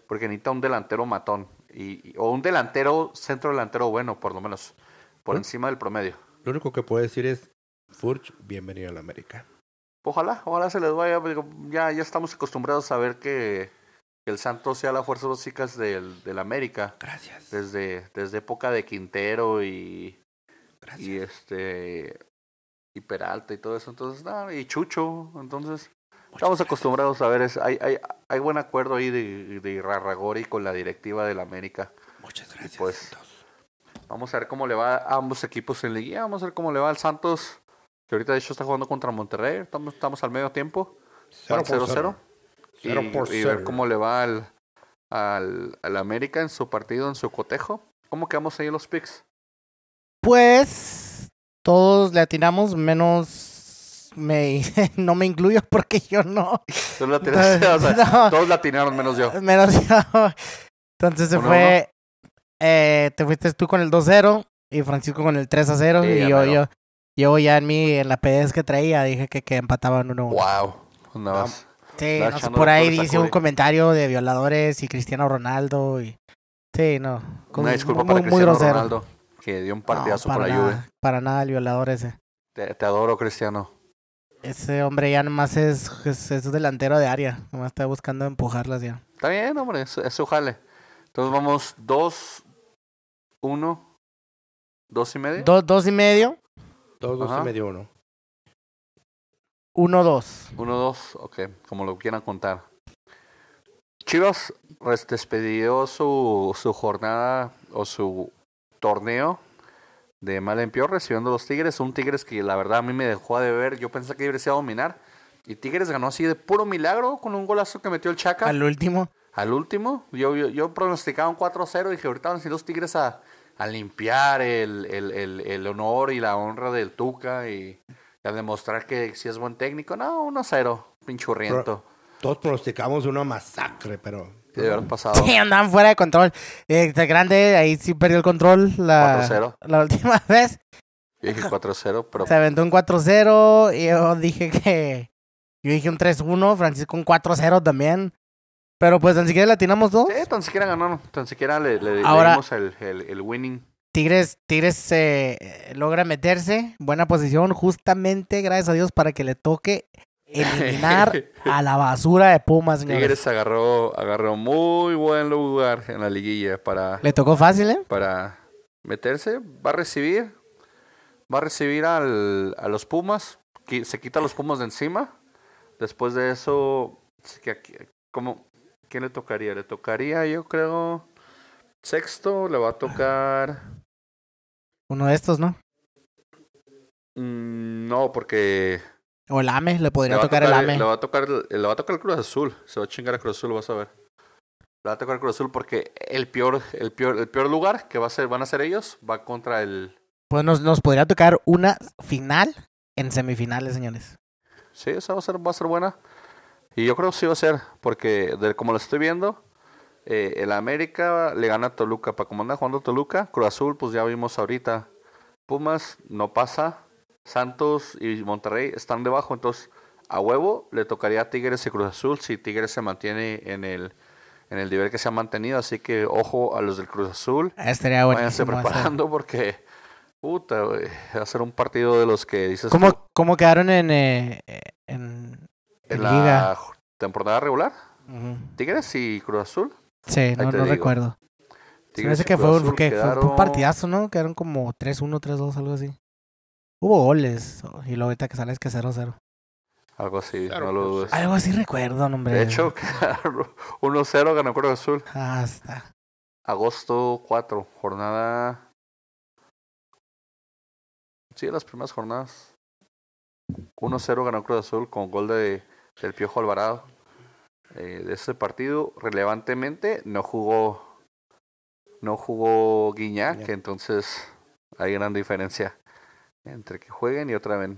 porque necesita un delantero matón. Y, y- o un delantero, centro delantero bueno, por lo menos, por ¿Mm? encima del promedio. Lo único que puedo decir es, Furch, bienvenido a la América. Ojalá, ojalá se les vaya. Ya, ya estamos acostumbrados a ver que, que el Santos sea la fuerza básica del, del América. Gracias. Desde, desde época de Quintero y, Gracias. y este y Peralta y todo eso. Entonces, nada, y Chucho. Entonces, estamos acostumbrados a ver. Es, hay, hay, hay buen acuerdo ahí de, de Irarragori con la directiva del América. Muchas gracias. pues, Santos. Vamos a ver cómo le va a ambos equipos en liguilla. Vamos a ver cómo le va al Santos. Que ahorita de hecho está jugando contra Monterrey. Estamos, estamos al medio tiempo. Van Por 0-0. cero. Y, Cero por y ver cómo le va al, al, al América en su partido, en su cotejo. ¿Cómo quedamos ahí en los picks? Pues todos le atinamos, menos me no me incluyo porque yo no. Tú la tiraste, o sea, No. Todos la atinaron menos yo. Menos yo. Entonces se Uno, fue. eh, te fuiste tú con el 2-0 y Francisco con el 3-0. Sí, y ya yo, yo, yo ya en mi, en la PDS que traía, dije que, que empataban uno. Wow. Nada más. Sí, no sé, por ahí dice un comentario de violadores y Cristiano Ronaldo. y Sí, no. con- Una disculpa muy, para muy Cristiano grosero. Ronaldo, que dio un No, partidazo para la nada, Juve. Para nada el violador ese. Te, te adoro, Cristiano. Ese hombre ya nomás es, es, es delantero de área. Nomás está buscando empujarlas ya. Está bien, hombre, es, es su jale. Entonces vamos 2, 1, 2 y medio. Dos, dos y medio, Dos, dos Ajá. y medio uno. Uno, dos. 1, 2, ok, como lo quieran contar. Chivas res- despidió su, su jornada o su torneo de mal en peor recibiendo a los Tigres. Un Tigres que la verdad a mí me dejó de ver. Yo pensé que iba a dominar. Y Tigres ganó así de puro milagro con un golazo que metió el Chaca. Al último. Al último, yo, yo, yo pronosticaba un 4-0 y dije, ahorita van a ir los Tigres a, a limpiar el, el, el, el honor y la honra del Tuca y a demostrar que si es buen técnico. No, 1-0, pinchurriento. Todos pronosticamos una masacre, pero... De haber pasado. Sí, andaban fuera de control. Eh, Este grande, ahí sí perdió el control la, 4-0. la última vez. Yo dije 4-0, pero Se aventó un 4-0 y yo dije que... Yo dije un 3-1, Francisco un 4-0 también. Pero pues tan siquiera latinamos dos. sí, tan siquiera ganaron, tan siquiera le, le, le Ahora- dimos el, el, el winning. Tigres, Tigres eh, logra meterse, buena posición, justamente, gracias a Dios, para que le toque eliminar a la basura de Pumas, señores. Tigres agarró, agarró muy buen lugar en la liguilla para, Le tocó fácil, ¿eh? para meterse. Va a recibir, va a recibir al, a los Pumas. Se quita los Pumas de encima. Después de eso, ¿cómo? ¿quién le tocaría? Le tocaría, yo creo, sexto. Le va a tocar. Uno de estos, ¿no? mm, no, porque O el AME, le podría tocar el AME. le va a tocar le va a tocar el Cruz Azul. Se va a chingar a Cruz Azul, vas a ver. Le va a tocar el Cruz Azul porque el peor, el peor, el peor lugar que va a ser, van a ser ellos, va contra el. Pues nos, nos podría tocar una final en semifinales, señores. Sí, esa va a ser, va a ser buena. Y yo creo que sí va a ser, porque de como lo estoy viendo, eh, el América le gana a Toluca. Para como anda jugando Toluca, Cruz Azul, pues ya vimos ahorita. Pumas no pasa. Santos y Monterrey están debajo, entonces a huevo le tocaría a Tigres y Cruz Azul si Tigres se mantiene en el en el nivel que se ha mantenido. Así que ojo a los del Cruz Azul. Estaría Váyanse preparando porque, puta, güey, va a ser un partido de los que dices tú, ¿Cómo, ¿Cómo quedaron en, eh, en, en en la liga? temporada regular. Tigres y Cruz Azul. Sí, no, no recuerdo. Se me hace que fue, Azul un- que fue un quedaron- partidazo, ¿no? Quedaron como 3-1, 3-2, algo así. Hubo goles. Y luego ahorita que sales que 0-0. Algo así, Claro, no lo pues, dudes. Algo así recuerdo, hombre. De hecho, quedaron 1-0 ganó Cruz Azul. Ah, está. Agosto 4, jornada. Sí, las primeras jornadas. 1-0 ganó Cruz Azul con gol de, del Piojo Alvarado. Eh, de ese partido, relevantemente, no jugó. No jugó Guiñac, Ya. que entonces hay gran diferencia entre que jueguen y otra vez.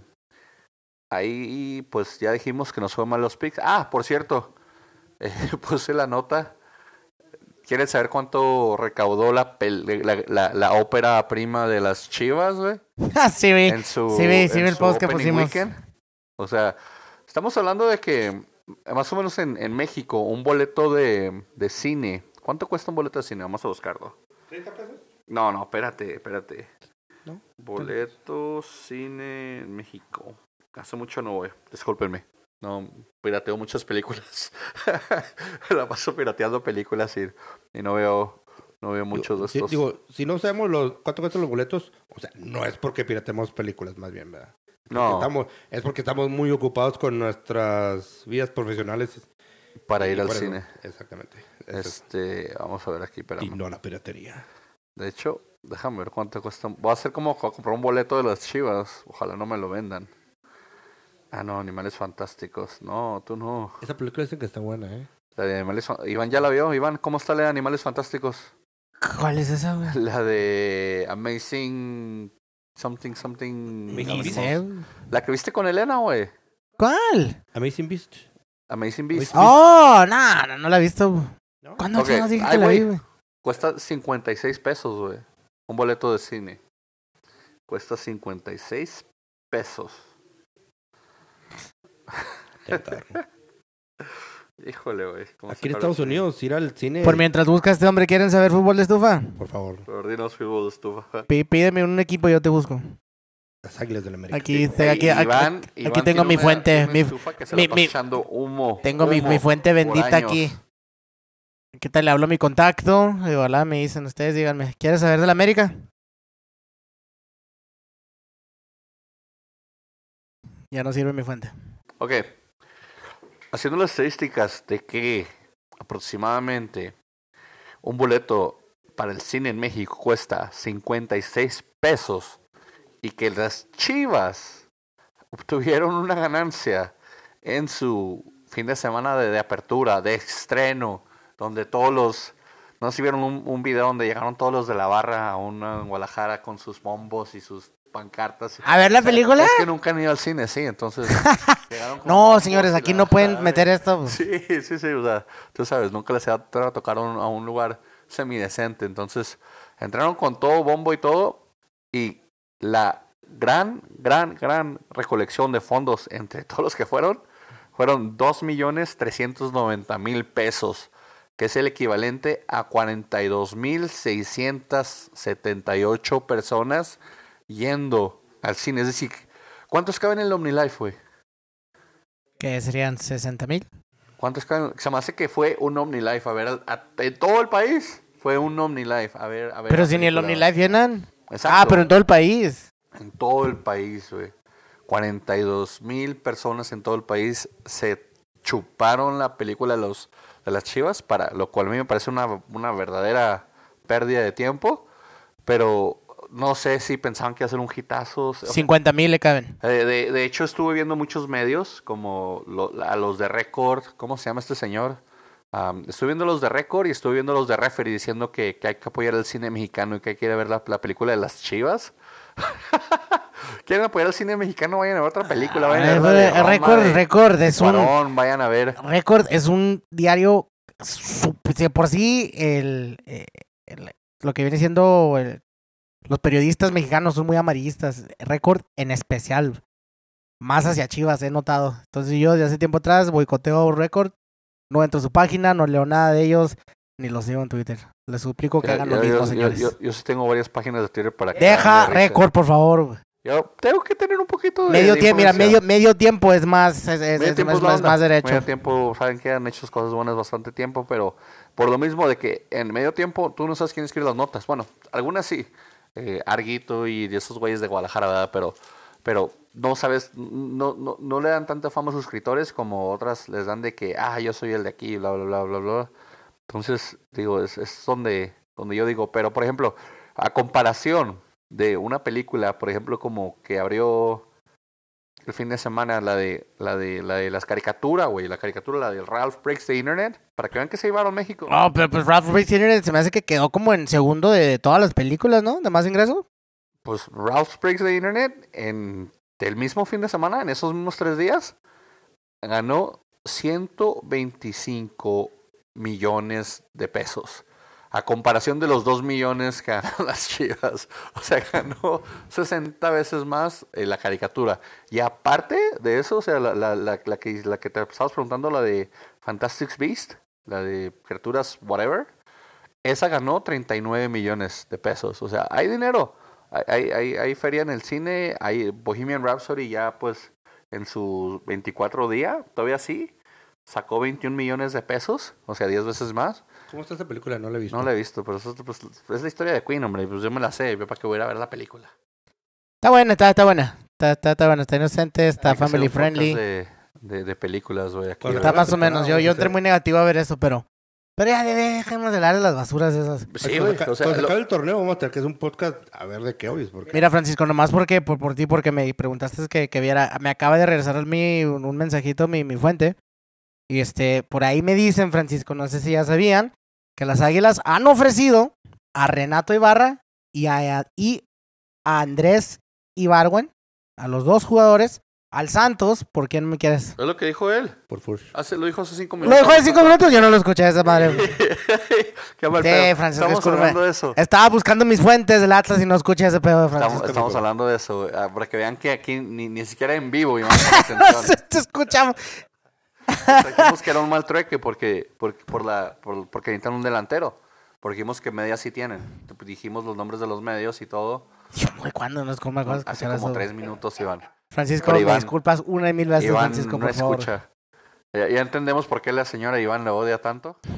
Ahí, pues ya dijimos que nos fue mal los picks. Ah, por cierto, eh, puse la nota. ¿Quieres saber cuánto recaudó la, la, la, la ópera prima de las Chivas, güey? Ah, sí, vi. En su, sí vi, sí en vi el post que pusimos. weekend. O sea, estamos hablando de que más o menos en, en México un boleto de, de cine. ¿Cuánto cuesta un boleto de cine? Vamos a buscarlo. ¿30 pesos? No, no, espérate, espérate. ¿No? Boleto cine en México. Hace mucho no voy, discúlpenme. No, pirateo muchas películas. La paso pirateando películas y, y no veo no veo muchos de estos. digo, si no sabemos los, cuánto cuestan los boletos, o sea, no es porque piratemos películas, más bien, ¿verdad? No, Estamos, es porque estamos muy ocupados con nuestras vidas profesionales. para ir Y al cine. Exactamente. Es. Este, vamos a ver aquí, Y espérame. no la piratería. De hecho, déjame ver cuánto cuesta. Voy a hacer como co- comprar un boleto de las chivas. Ojalá no me lo vendan. Ah, no, Animales Fantásticos. No, tú no. Esa película dicen que está buena, ¿eh? La de Animales Iván ya la vio. Iván, ¿cómo está la de Animales Fantásticos? ¿Cuál es esa, güey? La de Amazing Something Something. Amazing No. La que viste con Elena, güey. ¿Cuál? Amazing Beast. Amazing Beast. Oh, no, no, no la he visto. güey. ¿No? ¿Cuándo Ok, chingados dije ay, que la vi, güey. güey? Cuesta 56 pesos, güey. Un boleto de cine. Cuesta 56 pesos. Híjole, güey. ¿cómo Aquí en Estados? Unidos, ir al cine. Por mientras busca este hombre, ¿quieren saber fútbol de estufa? Por favor, Por dinos fútbol de estufa. Pí- Pídeme un equipo y yo te busco. las águilas del América. Aquí, te- aquí, aquí, Iván- aquí Iván tengo mi fuente, mi- estufa que se mi- mi- echando humo. tengo mi, humo mi fuente bendita aquí. ¿Qué tal? Le hablo a mi contacto. Hola, me dicen ustedes, díganme, ¿quieres saber de la América? Ya no sirve mi fuente. Ok. Haciendo las estadísticas de que aproximadamente un boleto para el cine en México cuesta 56 pesos y que las Chivas obtuvieron una ganancia en su fin de semana de, apertura, de estreno, donde todos los... No si vieron un, un video donde llegaron todos los de la barra a una en Guadalajara con sus bombos y sus pancartas. ¿A ver la película? Es que nunca han ido al cine, sí, entonces. No, señores, aquí no pueden meter esto. pues. Sí, sí, sí, o sea, tú sabes, nunca les ha tocado tocar a un, a un lugar semidecente. Entonces, entraron con todo, bombo y todo, y la gran, gran, gran recolección de fondos entre todos los que fueron, fueron 2.390.000 pesos, que es el equivalente a 42.678 personas yendo al cine. Es decir, ¿cuántos caben en el OmniLife, güey? Que serían 60 mil. ¿Cuántos caben? Se me hace que fue un OmniLife. A ver, a- a- en todo el país fue un OmniLife. A ver, a ver. Pero si ni el. OmniLife llenan. Exacto. Ah, pero en todo el país. En todo el país, güey. 42 mil personas en todo el país se chuparon la película de, los, de las chivas, para lo cual a mí me parece una, una verdadera pérdida de tiempo. Pero no sé si pensaban que iba a ser un hitazo. o sea, 50 mil le caben. eh, de, de hecho, estuve viendo muchos medios, como lo- a los de Record, ¿cómo se llama este señor? Estuve viendo los de Record y estuve viendo los de Referee diciendo que, que hay que apoyar el cine mexicano y que hay que ir a ver la, la película de las chivas. ¿Quieren apoyar el cine mexicano? Vayan a ver otra película. Vayan a ver Roma, Record, Record es un. Vayan a ver. Record es un diario. su- por sí, el, eh, el- lo que viene siendo el- los periodistas mexicanos son muy amarillistas. Record en especial. Más hacia Chivas, he notado. Entonces yo de hace tiempo atrás boicoteo Record. no entro a su página, no leo nada de ellos, ni los sigo en Twitter. Les suplico que Yo- hagan yo, lo mismo, yo- señores. yo- yo sí tengo varias páginas de Twitter para que Deja récord, por favor. Yo tengo que tener un poquito de Medio tiempo, mira, medio, medio tiempo es más, es, es- Medio es- tiempo es es la más, más derecho. Medio tiempo, saben que han hecho cosas buenas bastante tiempo, pero por lo mismo de que en medio tiempo tú no sabes quién escribe las notas. Bueno, algunas sí, eh, Arguito y de esos güeyes de Guadalajara, ¿verdad? Pero, pero no sabes, no, no, no le dan tanta fama a sus escritores como otras les dan de que, ah, yo soy el de aquí, bla, bla, bla, bla, bla. Entonces, digo, es, es donde, donde yo digo, pero por ejemplo, a comparación de una película, por ejemplo, como que abrió el fin de semana la de la de la de las caricaturas, güey, la caricatura la de Ralph Breaks the Internet, para que vean que se llevaron México. No, pero pues Ralph Breaks the Internet se me hace que quedó como en segundo de todas las películas, ¿no? De más ingreso. Pues Ralph Breaks the Internet en el mismo fin de semana, en esos mismos tres días, ganó 125 millones de pesos. A comparación de los 2 millones que ganaron las chivas. O sea, ganó 60 veces más eh, la caricatura. Y aparte de eso, o sea, la, la, la, la que, la que te estabas preguntando, la de Fantastic Beast, la de criaturas whatever, esa ganó 39 millones de pesos. O sea, hay dinero. Hay, hay, hay feria en el cine. Hay Bohemian Rhapsody ya pues en su 24 día, todavía sí. Sacó 21 millones de pesos, o sea, 10 veces más. ¿Cómo está esta película? No la he visto. No la he visto, pero eso, pues, es la historia de Queen, hombre. Pues yo me la sé, yo para que voy a ir a ver la película. Está buena, está, está buena. Está, está, está buena, está inocente, está Hay family friendly. De, de, de películas, güey. aquí, Está más o menos. Yo, yo entré muy negativo a ver eso, pero. Pero ya dejemos de hablar de las basuras esas. Sí, güey. O sea, cuando lo- acabe el torneo vamos a tener que hacer un podcast a ver de qué hoy. Porque Mira, Francisco, nomás porque, por, por ti, porque me preguntaste que, que viera. Me acaba de regresar mi, un, un mensajito mi, mi fuente. Y este, por ahí me dicen, Francisco, no sé si ya sabían, que las águilas han ofrecido a Renato Ibarra y a, y a Andrés Ibargüen, a los dos jugadores, al Santos, ¿por quién me quieres? Es lo que dijo él. por Furch. Hace, lo dijo hace cinco Lo minutos. dejó de cinco minutos, yo no lo escuché esa madre. Qué mal Sí, pedo. Francisco, Estamos disculpe. hablando de eso. Estaba buscando mis fuentes del Atlas y no escuché ese pedo de Francisco. estamos hablando de eso, ah, para que vean que aquí ni, ni siquiera en vivo iban a poner atención. Te escuchamos. Dijimos que era un mal trueque porque, porque, por la, por- porque necesitan un delantero. Porque dijimos que medias sí tienen. Dijimos los nombres de los medios y todo. ¿cuándo nos acuerdo de Hace como eso? tres minutos, Iván. Francisco, Pero me Iván- disculpas una y mil veces, Iván Francisco, no por favor. escucha. Ya, ya entendemos por qué la señora Iván le odia tanto.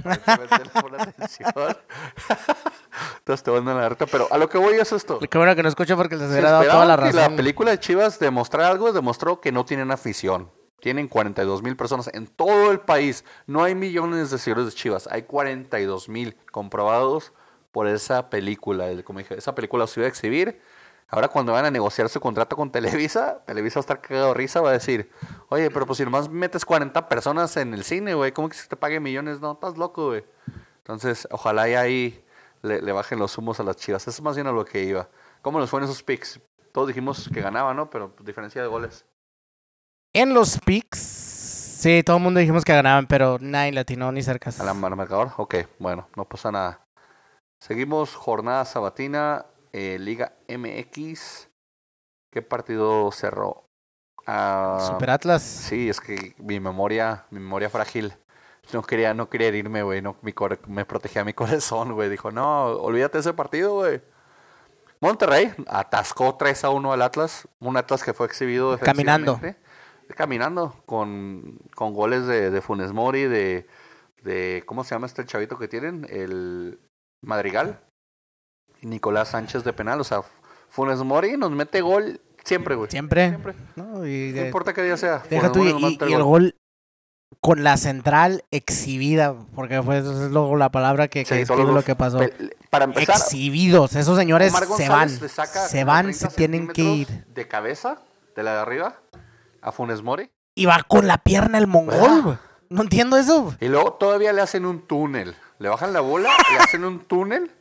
Entonces te van a la reta. Pero a lo que voy es esto. Qué bueno que no escucho porque les hubiera dado toda la razón. la película de Chivas demostrara algo, demostró que no tienen afición. Tienen 42 mil personas en todo el país. No hay millones de seguidores de Chivas. Hay 42 mil comprobados por esa película. El- Como dije, esa película se iba a exhibir. Ahora cuando van a negociar su contrato con Televisa, Televisa va a estar cagado de risa, va a decir, oye, pero pues si nomás metes 40 personas en el cine, güey, ¿cómo que se te pague millones? No, estás loco, güey. Entonces, ojalá y ahí le, bajen los humos a las chivas. Eso es más bien a lo que iba. ¿Cómo nos fueron esos picks? Todos dijimos que ganaban, ¿no? Pero diferencia de goles. En los picks, sí, todo el mundo dijimos que ganaban, pero nadie latino ni cerca. ¿A la al marcador? Ok, bueno, no pasa nada. Seguimos jornada sabatina, eh, Liga MX. ¿Qué partido cerró? Ah, Super Atlas. Sí, es que mi memoria, mi memoria frágil. No quería, no quería herirme, güey. No, mi me protegía mi corazón, güey. Dijo, no, olvídate de ese partido, güey. Monterrey atascó 3 a 1 al Atlas. Un Atlas que fue exhibido Caminando. defensivamente. Caminando. Con, con goles de, de Funes Mori, de, de. ¿Cómo se llama este chavito que tienen? El Madrigal. Nicolás Sánchez de penal. O sea, Funes Mori nos mete gol siempre, güey. Siempre. Siempre. ¿no? Y, No de- importa qué día sea. deja Funes tú, y, el gol con la central exhibida, porque fue eso es luego la palabra que, que Sí, describe lo que pasó. Para empezar, Exhibidos, esos señores se van, se van, 30 se tienen que ir. De cabeza, de la de arriba, a Funes Mori. Y va con la pierna el mongol, güey. No entiendo eso. Y luego todavía le hacen un túnel. Le bajan la bola, le hacen un túnel,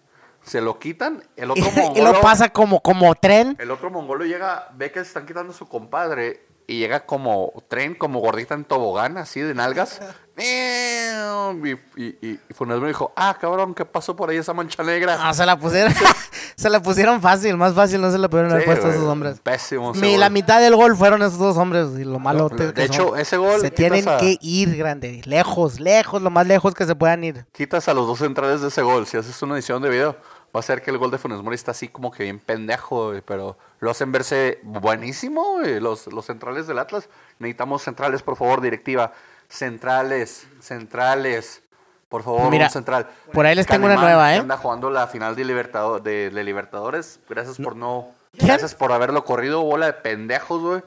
se lo quitan. El otro Y, mongolo, lo pasa como, como tren. el otro mongolo llega, ve que se están quitando a su compadre y llega como tren, como gordita en tobogán, así de nalgas. Y, y, y, Funes Mori dijo, ah, cabrón, ¿qué pasó por ahí esa mancha negra? Ah, se la pusieron. se la pusieron fácil, más fácil no se la pudieron haber Sí, puesto a esos hombres. Pésimo. gol. la mitad del gol fueron esos dos hombres y lo malo De que hecho, son. ese gol se tienen a- que ir grande, lejos, lejos, lo más lejos que se puedan ir. quitas a los dos centrales de ese gol. Si haces una edición de video, va a ser que el gol de Funes Mori está así como que bien pendejo, pero lo hacen verse buenísimo, los, los centrales del Atlas. Necesitamos centrales, por favor, directiva. Centrales, centrales. Por favor, Mira, un central. por ahí les tengo una nueva, ¿eh? Anda jugando la final de, Libertado- de, de Libertadores. Gracias por no. ¿Quién? Gracias por haberlo corrido, bola de pendejos, güey.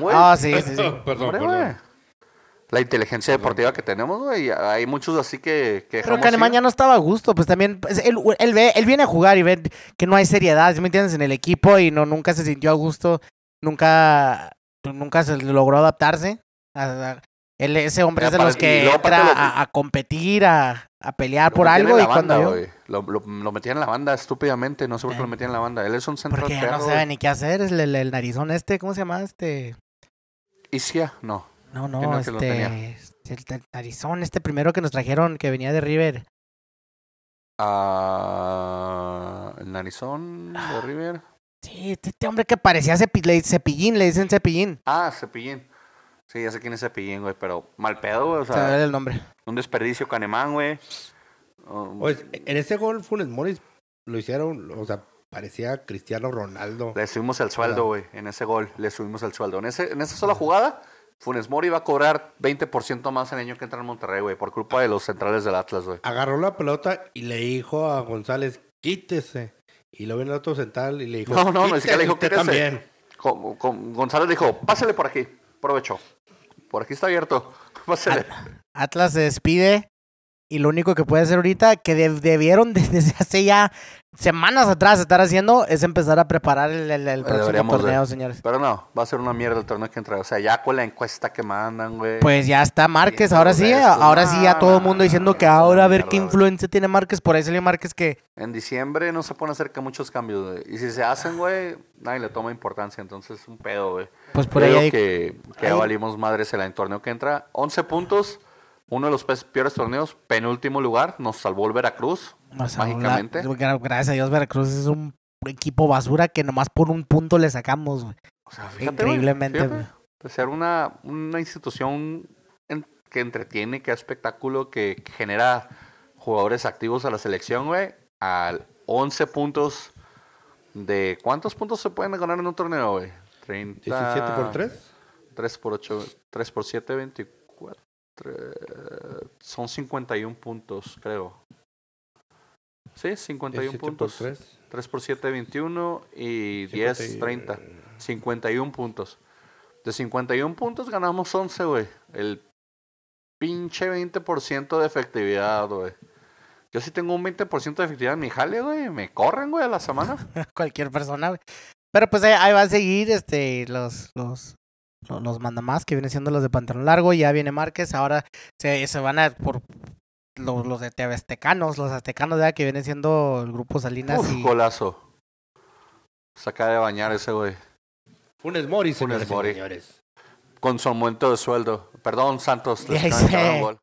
Güey. Ah, sí, sí, sí. perdón, perdón. La inteligencia deportiva que tenemos, güey. Hay muchos así que. que Pero ir. ya no estaba a gusto, pues también pues, él, él ve, él viene a jugar y ve que no hay seriedad, ¿sí me entiendes? En el equipo y no nunca se sintió a gusto, nunca nunca se logró adaptarse. A- a- él, ese hombre es de los que entra lo- a, a competir, a, a pelear por algo y cuando banda, yo... güey. Lo, lo, lo metían en la banda estúpidamente. No sé por qué Eh. lo metían en la banda. Él es un central Porque ya perro. no sabe ni qué hacer, es el, el- el narizón este, ¿cómo se llama? Este... Isia, no. No, ¿Quién no, lo tenía? este... El, narizón este primero que nos trajeron, que venía de River. Ah, el narizón de River. Sí, este, este hombre que parecía cepi- le- cepillín, le dicen cepillín. Ah, Cepillín. Sí, ya sé quién es Cepillín, güey. Pero mal pedo, güey. O Se me sea, ve el nombre. un desperdicio Canemán, güey. Um, Pues, en ese gol Funes Mori lo hicieron, o sea, parecía Cristiano Ronaldo. Le subimos el sueldo, Ah. güey. En ese gol le subimos el sueldo. En, ese, en esa sola jugada, Funes Mori va a cobrar 20% más el año que entra en Monterrey, güey. Por culpa de los centrales del Atlas, güey. Agarró la pelota y le dijo a González, quítese. Y lo ven el otro central y le dijo, No, no, ni siquiera le dijo, "Quítese". también. Con- con- González dijo, pásale por aquí. Provecho. Por aquí está abierto. Pásale. Atlas se despide y lo único que puede hacer ahorita, que de- debieron de- desde hace ya semanas atrás estar haciendo, es empezar a preparar el, el- el próximo de. torneo, señores. Pero no, va a ser una mierda el torneo que entra. O sea, ya con la encuesta que mandan, güey. Pues ya está Márquez, ahora sí, esto, ahora sí ya todo el mundo diciendo que ahora a ver qué güey. influencia tiene Márquez, por ahí salió Márquez que En diciembre no se hacer que muchos cambios, güey. Y si se hacen, güey, nadie le toma importancia. Entonces es un pedo, güey. pues por Yo ahí digo hay- que, que ahí- valimos madres el torneo que entra. 11 puntos. Uno de los pe- peores torneos. Penúltimo lugar. Nos salvó el Veracruz. o sea, mágicamente. la- gracias a Dios Veracruz es un equipo basura que nomás por un punto le sacamos, güey. O sea, fíjate, Increíblemente, fíjate. güey. Ser una, una institución en- que entretiene, que da espectáculo, que, que genera jugadores activos a la selección, güey. Al 11 puntos de... ¿Cuántos puntos se pueden ganar en un torneo, güey? 30... 17 por 3. 3 por 8, 3 por 7, 24. Son 51 puntos, creo. Sí, 51 puntos. 3. 3 por 7, 21 y 10, 30. 51 puntos. De 51 puntos ganamos 11, güey. El pinche 20% de efectividad, güey. Yo sí tengo un 20% de efectividad en mi jale, güey. Me corren, güey, a la semana. cualquier persona, güey. Pero pues ahí, ahí va a seguir este los los lo- los mandamás que vienen siendo los de pantalón largo, ya viene Márquez, ahora se, se van a por los, los de TV Aztecanos, los aztecanos ya que vienen siendo el grupo Salinas Uf, y golazo. Se acaba de bañar ese, güey. Funes Mori, Funes Mori. señores. Con su aumento de sueldo. Perdón, Santos. Les gol.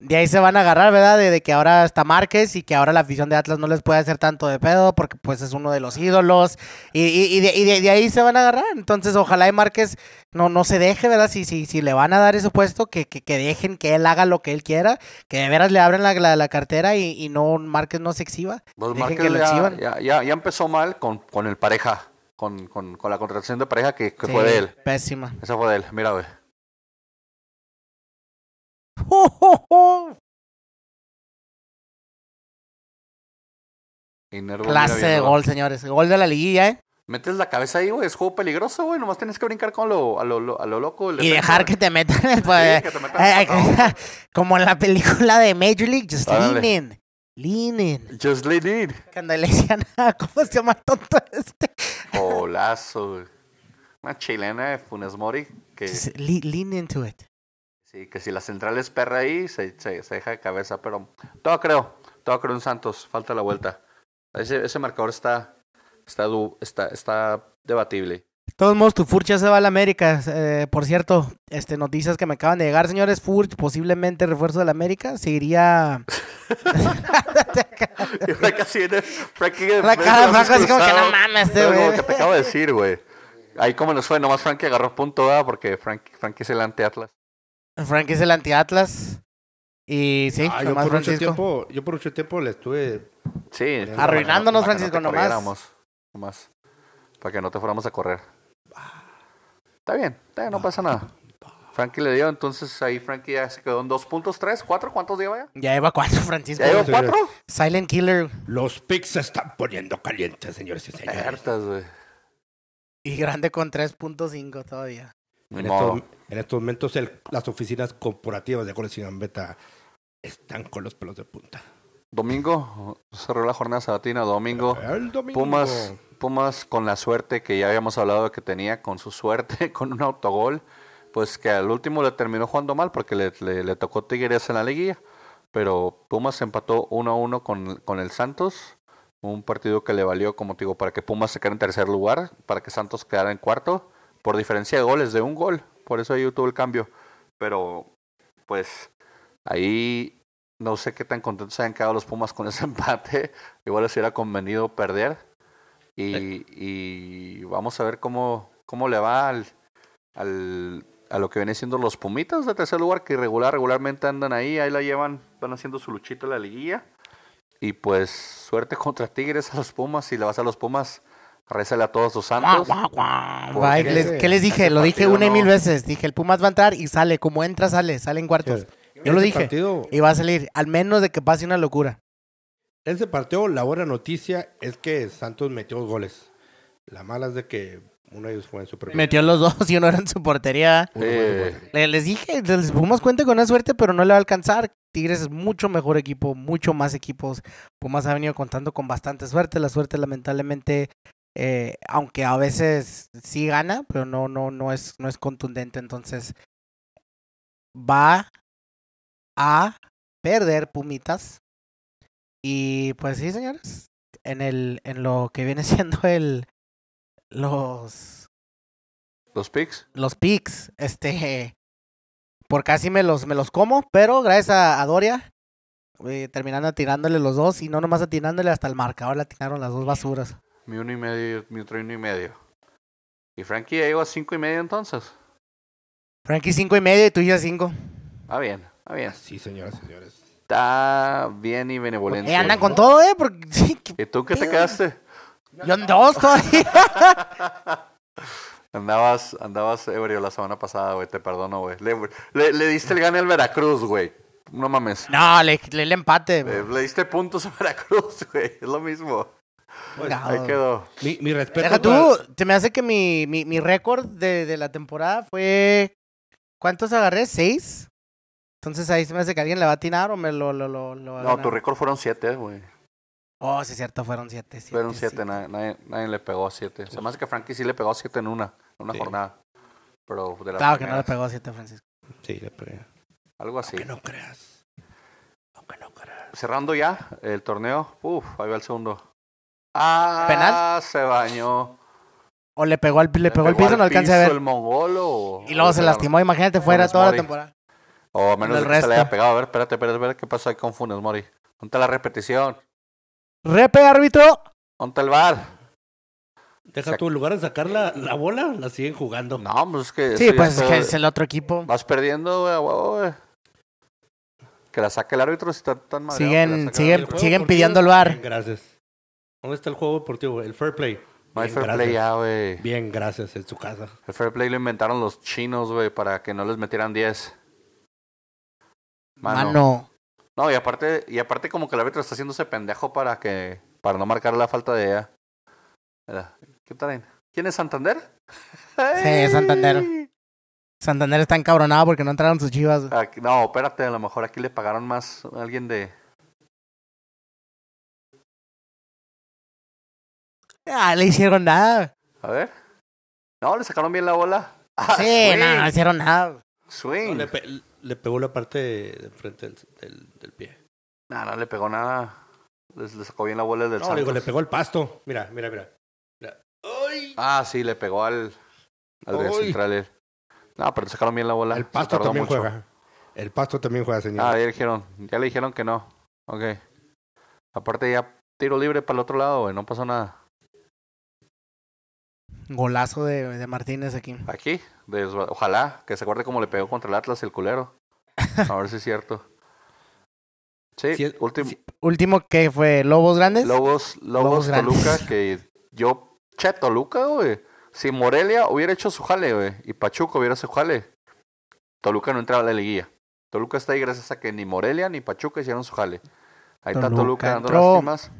De ahí se van a agarrar, ¿verdad? De, de que ahora está Márquez y que ahora la afición de Atlas no les puede hacer tanto de pedo porque pues es uno de los ídolos y, y, y de, y de- de ahí se van a agarrar. Entonces ojalá y Márquez no, no se deje, ¿verdad? Si, si, si le van a dar ese puesto, que, que, que dejen que él haga lo que él quiera, que de veras le abran la, la, la cartera y, y no Márquez no se exhiba. Pues Dejen Márquez que lo ya, exhiban. ya, ya, ya empezó mal con, con el pareja. Con, con, con la contratación de pareja que, que Sí, fue de él. Pésima. Esa fue de él. Mira, güey. Clase de gol, señores. Gol de la liguilla, ¿eh? Metes la cabeza ahí, güey. Es juego peligroso, güey. Nomás tienes que brincar con lo, a, lo, lo- a lo loco. Y defensa, dejar que te metan el... Sí, que te metan el patadón. eh, como en la película de Major League, just lean in. Lean in. Just let it. Cuando le decían, ah, ¿cómo se llama el tonto este? Golazo, güey. Una chilena de Funes Mori que, Just lean into it. Sí, que si la central es perra ahí, se, se, se deja de cabeza. Pero todo creo. Todo creo en Santos. Falta la vuelta. Ese, ese marcador está, está, está, está debatible. De todos modos, tu Furch ya se va a la América. Eh, por cierto, este, noticias que me acaban de llegar, señores. Furch, posiblemente refuerzo de la América. Seguiría así viene, Frankie así como que no mames, este Como güey. que te acabo de decir, güey. Ahí como nos fue, nomás Frankie agarró punto, ¿verdad? Porque Frank, Frankie es el ante-Atlas. Frank es el anti-Atlas. Y sí, Ah, yo, por mucho tiempo, yo por mucho tiempo le estuve... Sí. Arruinándonos, para Francisco, no nomás. nomás. Para que no te fuéramos a correr. Está bien, está bien, no pasa nada. Frankie le dio, entonces ahí Frankie ya se quedó en dos puntos, tres, cuatro, ¿cuántos lleva ya? Ya lleva cuatro, Francisco. ¿Ya lleva cuatro? Silent Killer. Los picks se están poniendo calientes, señores y señores. Hartas, güey. Y grande con 3.5 todavía. En estos, en estos momentos el- las oficinas corporativas de Goles y Gambetta están con los pelos de punta. Domingo, cerró la jornada sabatina, domingo. El domingo. Pumas, Pumas con la suerte que ya habíamos hablado de que tenía, con su suerte, con un autogol, pues que al último le terminó jugando mal porque le, le- le tocó Tigres en la liguilla. Pero Pumas empató 1 a 1 con, con el Santos, un partido que le valió, como te digo, para que Pumas se quedara en tercer lugar, para que Santos quedara en cuarto, por diferencia de goles, de un gol. Por eso ahí tuvo el cambio. Pero, pues, ahí no sé qué tan contentos hayan quedado los Pumas con ese empate. Igual les hubiera convenido perder. Y, y vamos a ver cómo, cómo le va al, al- a lo que viene siendo los Pumitas de tercer lugar, que regular, regularmente andan ahí, ahí la llevan, van haciendo su luchita en la liguilla. Y pues suerte contra Tigres a los Pumas. Si le vas a los Pumas, rézale a todos sus santos. Guau, guau, guau. ¿Por Bye. qué? Les- ¿Qué les dije? Lo dije una y mil veces. Dije, el Pumas va a entrar y sale. Como entra, sale. Sale en cuartos. Yo lo dije. partido- Y va a salir. Al menos de que pase una locura. ese partido, la buena noticia es que Santos metió dos goles. La mala es de que uno de ellos fue en su propio. Metió los dos y uno era en su portería. Eh, portería. Les dije, los Pumas cuenta con una suerte, pero no le va a alcanzar. Tigres es mucho mejor equipo, mucho más equipos. Pumas ha venido contando con bastante suerte. La suerte, lamentablemente, eh, aunque a veces sí gana, pero no, no, no es, no es contundente. Entonces, va a perder Pumitas. Y pues sí, señores. En el, en lo que viene siendo el los Los Picks. los picks, este, por casi me los, me los como, pero gracias a, a Doria, eh, terminando atirándole los dos y no nomás atirándole hasta el marcador, le atinaron las dos basuras. Mi uno y medio, mi otro uno y medio. Y Frankie ya llegó a cinco y medio entonces. Frankie cinco y medio y tú ya cinco. Ah, bien, ah, bien. Sí, señoras y señores. Está bien y benevolente. Eh, andan con todo, eh, porque sí, que- ¿Y tú qué te quedaste? yo en dos todavía. Andabas, andabas ebrio la semana pasada, güey, te perdono, güey. Le, le- le diste el gane al Veracruz, güey. No mames. No, le, le el empate. Eh, le diste puntos a Veracruz, güey. Es lo mismo. Chingado. Ahí quedó. Mi, mi respeto. Deja para- tú, te me hace que mi, mi, mi récord de, de la temporada fue. ¿Cuántos agarré? ¿Seis? Entonces ahí se me hace que alguien le va a atinar o me lo, lo, lo, No, tu récord fueron siete, güey. Oh, sí, es cierto, fueron siete. siete Fueron siete, nadie, nadie, nadie le pegó siete. Se me hace que Frankie sí le pegó siete en una, en una Sí. jornada. Pero de las Claro que no le primeras. pegó siete, Francisco. Sí, le pegué. Algo así. Aunque no creas. Aunque no creas. Cerrando ya el torneo. Uf, ahí va el segundo. Ah, ¿Penal? se bañó. O le pegó al, le pegó al piso, al no alcancé a ver. el mongolo. o- Y luego o se lastimó, imagínate, fuera toda la temporada. O a menos el de que se le haya resto. pegado. A ver, espérate, espérate, espérate. ¿Qué pasó ahí con Funes Mori? Ponte la repetición. Repe, árbitro. Ponte el bar. Deja tu lugar de sacar la, la bola, la siguen jugando. No, pues es que. Sí, pues es que es el otro equipo. Vas perdiendo, güey, a huevo, güey. Que la saque el árbitro si está tan madreado, Siguen- el siguen- El siguen pidiendo el. Bien, gracias. ¿Dónde está el juego deportivo? El fair play. No hay Bien, fair gracias. play ya, güey. Bien, gracias, en su casa. El fair play lo inventaron los chinos, güey, para que no les metieran 10. Mano. Mano. No, y aparte, y aparte como que el árbitro está haciéndose pendejo para que, para no marcar la falta de ella. ¿Qué tal? ¿Quién es Santander? Sí, Santander. Santander está encabronado porque no entraron sus chivas. Aquí- no, espérate, a lo mejor aquí le pagaron más a alguien de... Ah, le hicieron nada. A ver. No, le sacaron bien la bola. Ah, Sí, swing, no, no hicieron nada. No, Swing. le, pe- le pegó la parte de, enfrente del, del, del pie. No, no le pegó nada. Les, le sacó bien la bola del No, le digo, le pegó el pasto. Mira, mira, mira. Mira. ¡Ay! Ah, sí, le pegó al, al central. él. No, pero le sacaron bien la bola. El pasto también mucho. juega. El pasto también juega, señor. Ah, ya le dijeron, ya le dijeron que no. Ok. Aparte ya tiro libre para el otro lado, güey. No pasó nada. Golazo de, de Martínez aquí. Aquí. de- ojalá que se acuerde cómo le pegó contra el Atlas el culero. A ver si es cierto. Sí, último. sí. Último que fue Lobos Grandes. Lobos, Lobos Lobos, Toluca, grandes. que yo, che, Toluca, güey. Si Morelia hubiera hecho su jale, güey, y Pachuca hubiera hecho su jale, Toluca no entraba a la liguilla. Toluca está ahí gracias a que ni Morelia ni Pachuca hicieron su jale. Ahí está Toluca Toluca dando entró. lástimas,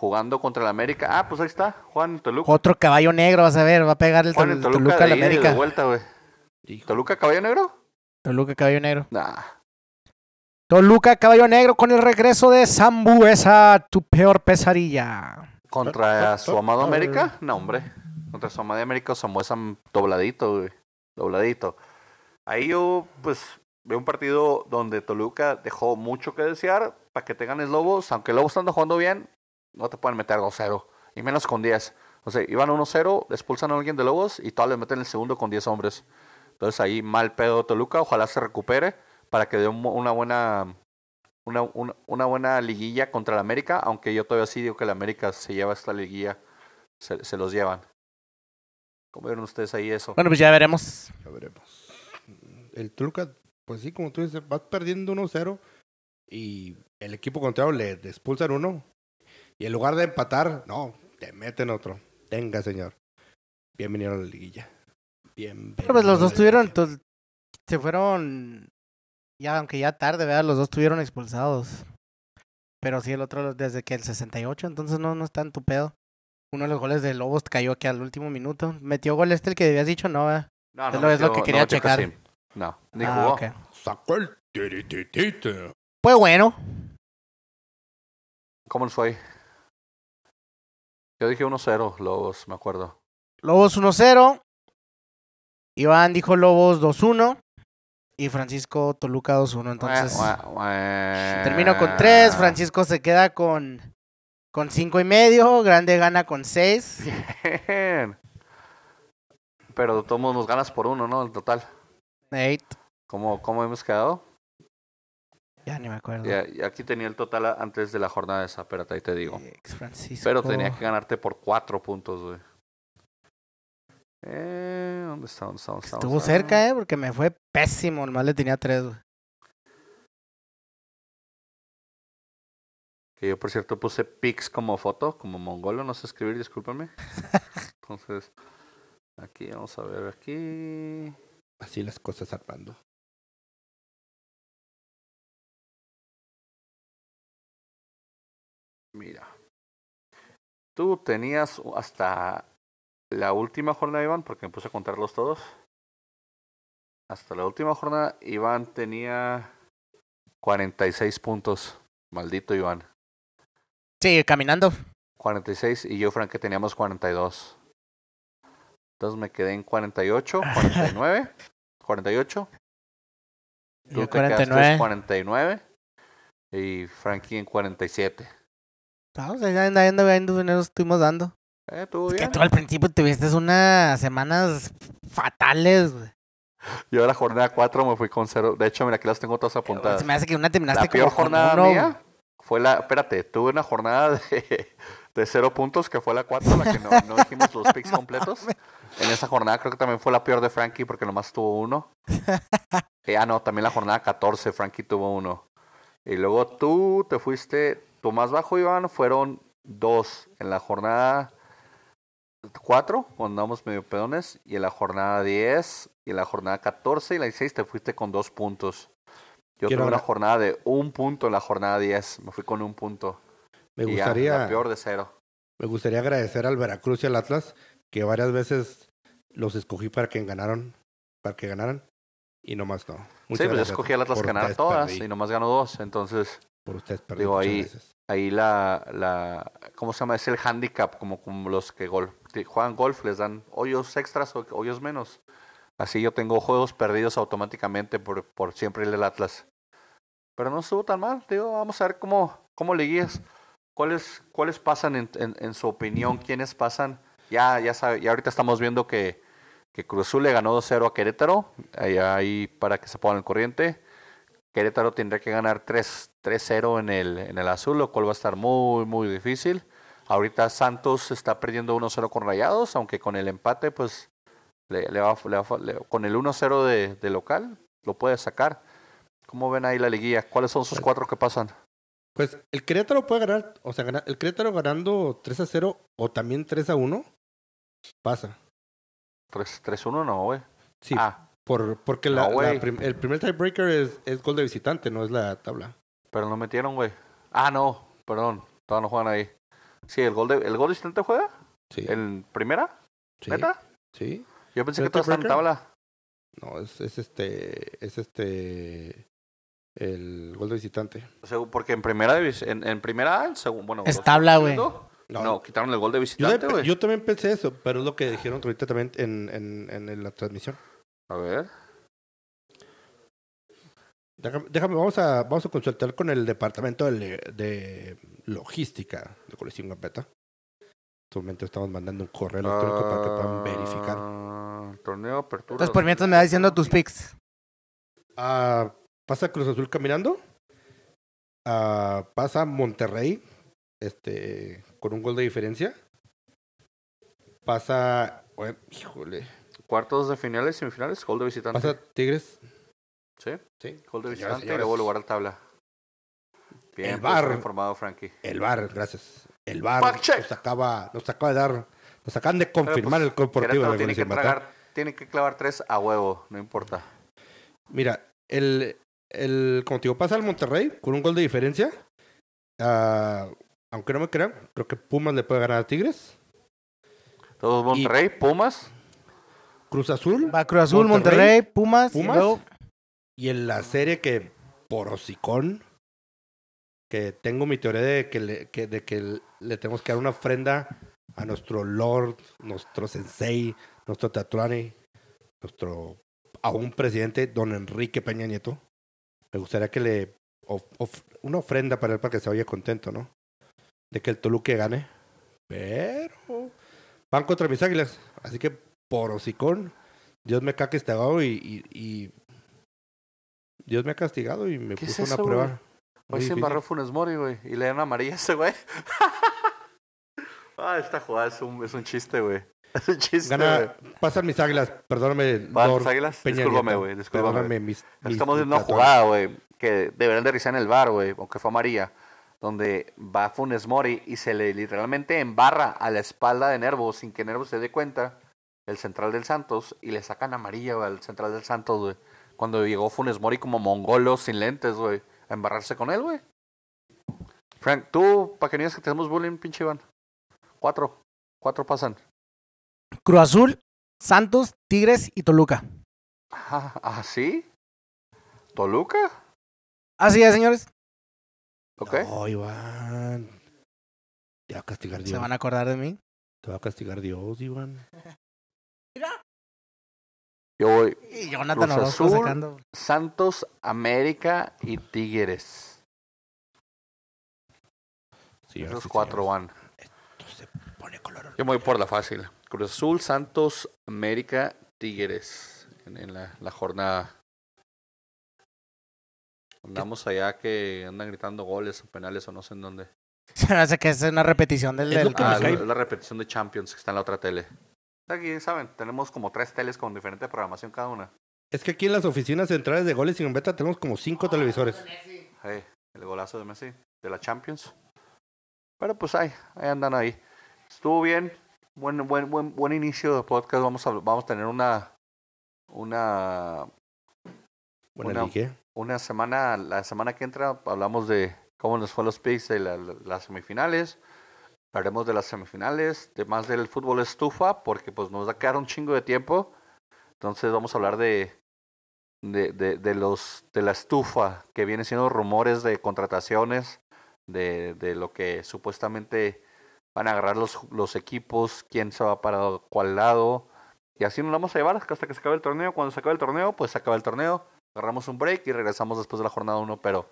jugando contra el América. Ah, pues ahí está, Juan en Toluca. Otro caballo negro, vas a ver, va a pegar el Juan en Toluca, Toluca, a de la ida y de América. vuelta, güey. ¿Toluca caballo negro? Toluca caballo negro. Nah. Toluca caballo negro con el regreso de Zambuesa, tu peor pesadilla. ¿Contra su amado América? No, hombre. Contra su amado América, Samuesa dobladito, güey. Dobladito. Ahí yo, pues, veo un partido donde Toluca dejó mucho que desear para que te ganes Lobos. Aunque Lobos estando jugando bien, no te pueden meter 2-0. Y menos con 10. O sea, iban 1-0, expulsan a alguien de Lobos y todavía le meten el segundo con 10 hombres. Entonces ahí mal pedo Toluca. Ojalá se recupere para que dé un- una buena una, una, una buena liguilla contra el América, aunque yo todavía sí digo que el América se lleva esta liguilla, se, se los llevan. ¿Cómo vieron ustedes ahí eso? Bueno, pues ya veremos. Ya veremos. El Toluca, pues sí, como tú dices, vas perdiendo 1-0 y el equipo contrario le expulsan uno. Y en lugar de empatar, no, te meten otro. Tenga, señor. Bienvenido a la liguilla. Bienvenido. Pero pues los dos tuvieron, to- se fueron, ya aunque ya tarde, ¿verdad? Los dos tuvieron expulsados. Pero sí, el otro desde que el 68, entonces no, no está en tu pedo. Uno de los goles de Lobos cayó aquí al último minuto. ¿Metió gol este el que habías dicho? No, ¿verdad? No, es lo- es lo que quería metió checar. Casim. No, ni Ah, jugó. ok. Sacó el tirititito. Fue bueno. ¿Cómo fue? Yo dije 1-0, Lobos, me acuerdo. Lobos 1-0. Iván dijo Lobos 2-1. Y Francisco Toluca 2-1. Entonces, termino con 3. Francisco se queda con, con 5 y medio. Grande gana con 6. Bien. Pero todos nos ganas por uno, ¿no? En total. 8. ¿Cómo, cómo hemos quedado? Ya ni me acuerdo. Aquí tenía el total antes de la jornada esa, espérate, ahí te digo. Ex Francisco. Pero tenía que ganarte por cuatro puntos, güey. Eh, ¿Dónde está? ¿Dónde está? ¿Dónde está? Estuvo cerca, ¿eh? Porque me fue pésimo. Nomás le tenía 3. Que yo, por cierto, puse pics como foto, como mongolo, no sé escribir, discúlpenme. Entonces, aquí vamos a ver, aquí. Así las cosas Armando. Mira. Tú tenías hasta la última jornada, Iván, porque me puse a contarlos todos. Hasta la última jornada, Iván tenía 46 puntos. Maldito Iván. Sí, caminando. 46 y yo, Frank, que teníamos 42. Entonces me quedé en 48, 49, 48. Tú Yo te quedaste 49. en 49 y Frankie en 47. Vamos, ahí anda, anda, ahí anda, nos estuvimos dando. Eh, Es que tú al principio tuviste unas semanas fatales, güey. Yo a la jornada 4 me fui con cero. De hecho, mira, aquí las tengo todas apuntadas. Se me hace que una terminaste La peor como jornada uno, mía fue la. Espérate, tuve una jornada de, de cero puntos que fue la 4, la que no, no dijimos los picks completos. En esa jornada creo que también fue la peor de Frankie porque nomás tuvo uno. Eh, ah, no, también la jornada 14, Frankie tuvo uno. Y luego tú te fuiste, tu más bajo, Iván, fueron dos. En la jornada 4, cuando andamos medio pedones, y en la jornada 10, y en la jornada 14 y la 16 te fuiste con dos puntos. Yo Quiero tuve una jornada de un punto en la jornada 10, me fui con un punto. Me Y ya, gustaría, la peor de cero. me gustaría agradecer al Veracruz y al Atlas que varias veces los escogí para que ganaron, para que ganaran y nomás no. sí, pues yo escogí al Atlas ganar todas y nomás ganó dos, entonces Por ustedes perdí. Digo, ahí- ahí la, la, ¿cómo se llama? Es el handicap, como, como los que que juegan golf, les dan hoyos extras o hoyos menos. Así yo tengo juegos perdidos automáticamente por, por siempre el del Atlas. Pero no estuvo tan mal, digo, vamos a ver cómo, cómo le guías. ¿Cuáles, cuáles pasan en, en, en su opinión? ¿Quiénes pasan? Ya, ya sabe, ya ahorita estamos viendo que, que Cruz Azul le ganó 2-0 a Querétaro, ahí, ahí para que se pongan al corriente. Querétaro tendría que ganar 3 3-0 en el, en el azul, lo cual va a estar muy, muy difícil. Ahorita Santos está perdiendo 1-0 con Rayados, aunque con el empate, pues, le, le va, le va- le- con el 1-0 de, de local, lo puede sacar. ¿Cómo ven ahí la liguilla? ¿Cuáles son sus cuatro que pasan? Pues el Querétaro puede ganar, o sea, el Querétaro ganando 3 a 0 o también 3 a 1, pasa. 3 3-1 no, güey. Sí, Ah, por, porque no, la, la güey. prim- el primer tiebreaker es, es gol de visitante, no es la tabla. pero no metieron, güey. Ah, no, perdón, todavía no juegan ahí. Sí, el gol de, ¿el gol de visitante juega? Sí. ¿En primera? sí, ¿Neta? Sí. Yo pensé que ¿El todo está en tabla. No, es, es este, es este, el gol de visitante. O sea, porque en primera en, en primera en segun- bueno, Es tabla, güey. No, No, quitaron el gol de Yo, visitante, güey. yo también pensé eso, pero es lo que dijeron ahorita también en, en, en la transmisión. A ver. Déjame, déjame, vamos a, vamos a consultar con el departamento de, de logística de Colección Gambetta. En este momento estamos mandando un correo electrónico para que puedan verificar. Ah, Torneo apertura. Entonces, por mientras me va diciendo tus picks. Ah, pasa Cruz Azul caminando. Ah, pasa Monterrey, este, con un gol de diferencia. Pasa, bueno, híjole, Cuartos de finales, semifinales, gol de visitante. pasa Tigres. Sí, Sí, gol de visitante y luego lugar al tabla. Bien, El pues, VAR. informado, Frankie. El VAR, gracias. El check. nos acaba, nos acaba de dar, nos acaban de confirmar pues, el Querétaro de tiene que tragar, tiene que clavar tres a huevo, no importa. Mira, el, el, como te digo, pasa al Monterrey con un gol de diferencia. Ah, aunque no me crean, creo que Pumas le puede ganar a Tigres. Todos Monterrey, Pumas. Cruz Azul Va Cruz Azul, Monterrey, Monterrey, Pumas. y Pumas. luego- y en la serie que por hocicón, que tengo mi teoría de que le, que, de que le tenemos que dar una ofrenda a nuestro Lord, nuestro Sensei, nuestro Tatuani, nuestro aún presidente, don Enrique Peña Nieto. Me gustaría que le of- of- una ofrenda para él para que se vaya contento, ¿no? De que el Toluque gane. Pero van contra mis águilas. Así que por hocicón, Dios me ha castigado y, y, y- Dios me ha castigado y me ¿Qué puso es una eso, prueba. güey? muy Hoy se embarró Funes Mori, güey. Y le dieron amarilla a ese güey. ah, esta jugada es un, es un chiste, güey. Es un chiste, Gana, pasan mis águilas, perdóname, ¿Van Lord tus águilas? Peña Discúlpame, güey. Discúlpame. Perdóname, mis, mis- Estamos mis viendo una jugada, güey, que deberían de revisar en el bar, güey, aunque fue amarilla, donde va Funes Mori y se le literalmente embarra a la espalda de Nervo sin que Nervo se dé cuenta, el central del Santos, y le sacan amarilla, güey, al central del Santos, güey. Cuando llegó Funes Mori como mongolo sin lentes, güey, a embarrarse con él, güey. Frank, tú, para que no digas que tenemos bullying, pinche Iván. Cuatro. Cuatro pasan. Cruz Azul, Santos, Tigres y Toluca. Ah, ¿ah, sí? ¿Toluca? Así es, señores. ¿Ok? No, Iván. Te va a castigar Se Dios. van a acordar de mí. Te va a castigar Dios, Iván. Yo voy Y Jonathan Cruz Orozco Azul. sacando. Santos, América y Tigres. Señoras Esos cuatro van. esto se pone color. Yo me voy por la fácil. Cruz Azul, Santos, América, Tigres. En, en la, la jornada. Andamos allá que andan gritando goles o penales o no sé en dónde. Se me hace que es una repetición del, Ah, es la repetición de Champions que está en la otra tele. Aquí, ¿saben? Tenemos como tres teles con diferente programación cada una. Es que aquí en las oficinas centrales de goles y beta tenemos como cinco televisores. Hey, el golazo de Messi, de la Champions. Pero pues ahí, ahí andan ahí. Estuvo bien. Buen, buen, buen, buen inicio de podcast. Vamos a, vamos a tener una, una, Bueno, Una- dije. una semana, la semana que entra hablamos de cómo nos fue los picks de la- la- las semifinales. Hablaremos de las semifinales, de más del fútbol estufa, porque pues nos va a quedar un chingo de tiempo. Entonces vamos a hablar de, de, de, de los de la estufa, que vienen siendo rumores de contrataciones, de, de lo que supuestamente van a agarrar los, los equipos, quién se va para cuál lado. Y así nos vamos a llevar hasta que se acabe el torneo. Cuando se acabe el torneo, pues se acaba el torneo agarramos un break y regresamos después de la jornada 1, pero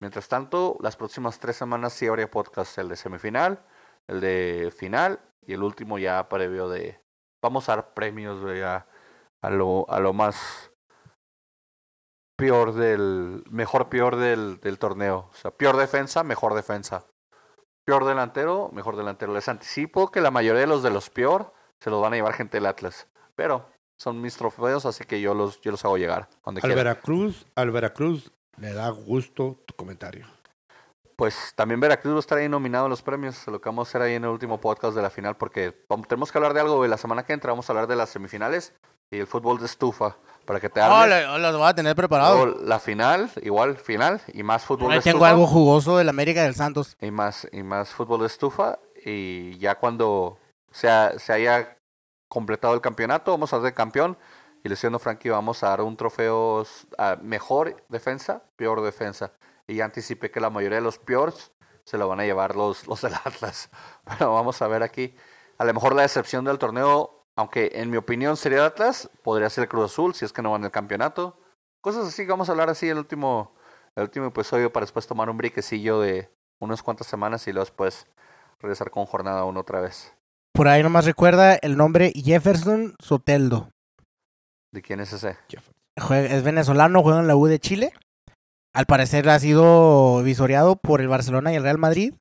mientras tanto, las próximas tres semanas sí habría podcast, el de semifinal, el de final y el último ya previo de... Vamos a dar premios güey, a, a, lo, a lo más peor del. Mejor peor del, del torneo. O sea, peor defensa, mejor defensa. Peor delantero, mejor delantero. Les anticipo que la mayoría de los de los peor se los van a llevar gente del Atlas. Pero son mis trofeos, así que yo los, yo los hago llegar. Donde Al. Veracruz, al Veracruz le da gusto tu comentario. Pues también Veracruz va a estar ahí nominado en los premios. Lo que vamos a hacer ahí en el último podcast de la final, porque vamos- tenemos que hablar de algo de la semana que entra. Vamos a hablar de las semifinales y el fútbol de estufa. Para que te Oh, lo- los voy a tener preparados. Luego la final, igual final, y más fútbol Ahí de tengo estufa. algo jugoso del América del Santos. y más y más fútbol de estufa y ya cuando sea, se haya completado el campeonato vamos a de campeón y le siendo Frankie vamos a dar un trofeo a mejor defensa peor defensa y ya anticipé que la mayoría de los peores se lo van a llevar los los del Atlas pero vamos a ver aquí a lo mejor la decepción del torneo aunque en mi opinión sería el Atlas podría ser el Cruz Azul si es que no van el campeonato cosas así que vamos a hablar así el último el último episodio para después tomar un briquecillo de unas cuantas semanas y luego después regresar con jornada 1 otra vez. Por ahí nomás recuerda el nombre Jefferson Soteldo. ¿De quién es ese? Es venezolano, juega en la U de Chile. Al parecer ha sido visoreado por el Barcelona y el Real Madrid.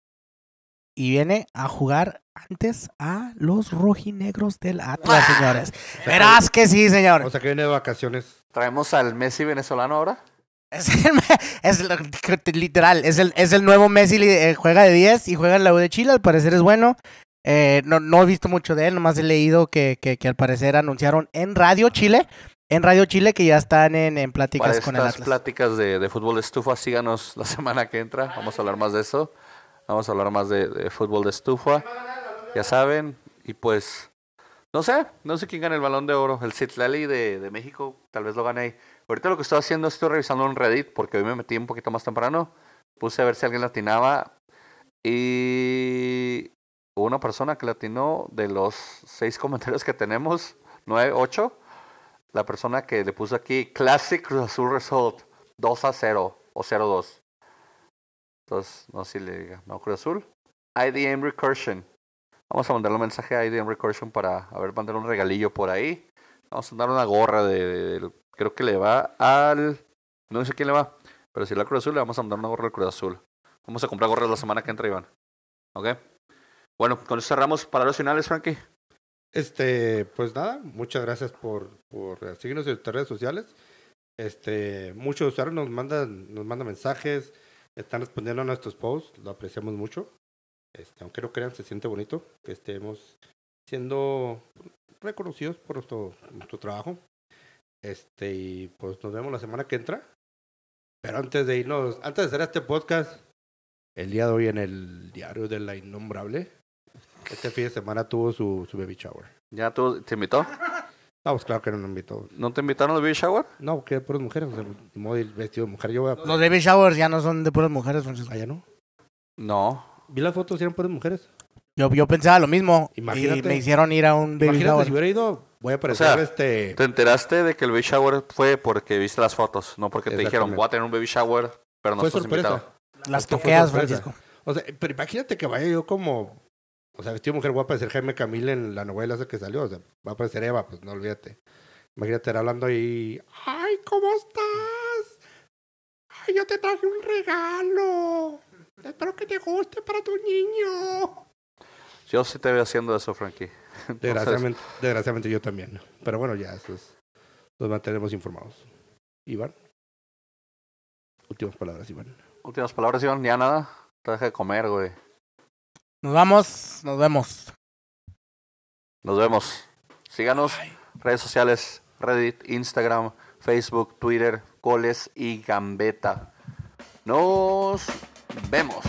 Y viene a jugar antes a los rojinegros del Atlas, señores. Verás que sí, señor. O sea que viene de vacaciones. ¿Traemos al Messi venezolano ahora? Es, el, es el- literal, es el, es el nuevo Messi, eh, juega de 10 y juega en la U de Chile, al parecer es bueno. Eh, no, no he visto mucho de él, nomás he leído que, que, que al parecer anunciaron en Radio Chile, en Radio Chile que ya están en, en Para pláticas con el Atlas. pláticas de, de fútbol de estufa, síganos la semana que entra. Vamos a hablar más de eso. Vamos a hablar más de, de fútbol de estufa. Ya saben. Y pues, no sé, no sé quién gana el balón de oro. El Citlali de, de México, tal vez lo gane ahí. Ahorita lo que estoy haciendo, estoy revisando en Reddit, porque hoy me metí un poquito más temprano. Puse a ver si alguien latinaba. Y hubo una persona que latinó de los seis comentarios que tenemos, nueve, ocho. La persona que le puso aquí Classic Cruz Azul Result 2 a 0 o 0 2. Entonces, no sé si le diga, no Cruz Azul. IDM Recursion. Vamos a mandarle un mensaje a IDM Recursion para a ver, mandar un regalillo por ahí. Vamos a mandar una gorra de, creo que le va al no sé quién le va, pero si al Cruz Azul le vamos a mandar una gorra al Cruz Azul. Vamos a comprar gorras la semana que entra, Iván. ¿Ok? Bueno, con eso cerramos para los finales, Frankie. Este, pues nada, muchas gracias por, seguirnos en nuestras redes sociales. Este, muchos usuarios nos mandan, nos mandan mensajes, están respondiendo a nuestros posts, lo apreciamos mucho. Este, aunque no crean, se siente bonito que estemos siendo reconocidos por nuestro, nuestro trabajo. Este, y pues nos vemos la semana que entra. Pero antes de irnos, antes de hacer este podcast, el día de hoy en el diario de la innombrable, este fin de semana tuvo su, su baby shower. ¿Ya tú te invitó? No, pues claro que no nos invitó. ¿No te invitaron al baby shower? No, que puras mujeres. O sea, ni modo de ir vestido de mujer. Yo voy a... Los baby showers ya no son de puras mujeres, Francisco. Allá no. No. Vi las fotos y eran puras mujeres. Yo, yo pensaba lo mismo y me hicieron ir a un baby Imagínate shower. si hubiera ido, voy a aparecer sea, este... Te enteraste de que el baby shower fue porque viste las fotos, no porque te dijeron, Exactamente. voy a tener un baby shower, pero no fue estás sorpresa. invitado. Las Esto fue toqueas, sorpresa. Francisco. O sea, pero imagínate que vaya yo como... O sea, vestido de mujer, voy a aparecer Jaime Camil en la novela esa que salió. O sea, va a aparecer Eva, pues no olvídate. Imagínate estar hablando ahí... ¡Ay, ¿cómo estás? ¡Ay, yo te traje un regalo! Espero que te guste para tu niño. Yo sí te veo haciendo eso, Frankie. Entonces, Desgraciadamente, desgraciadamente yo también. Pero bueno, ya eso es. Nos mantenemos informados. Iván. Últimas palabras, Iván. últimas palabras, Iván, ya nada. Te deja de comer, güey. Nos vamos, nos vemos. Nos vemos. Síganos, redes sociales, Reddit, Instagram, Facebook, Twitter, Goles y Gambeta. Nos vemos.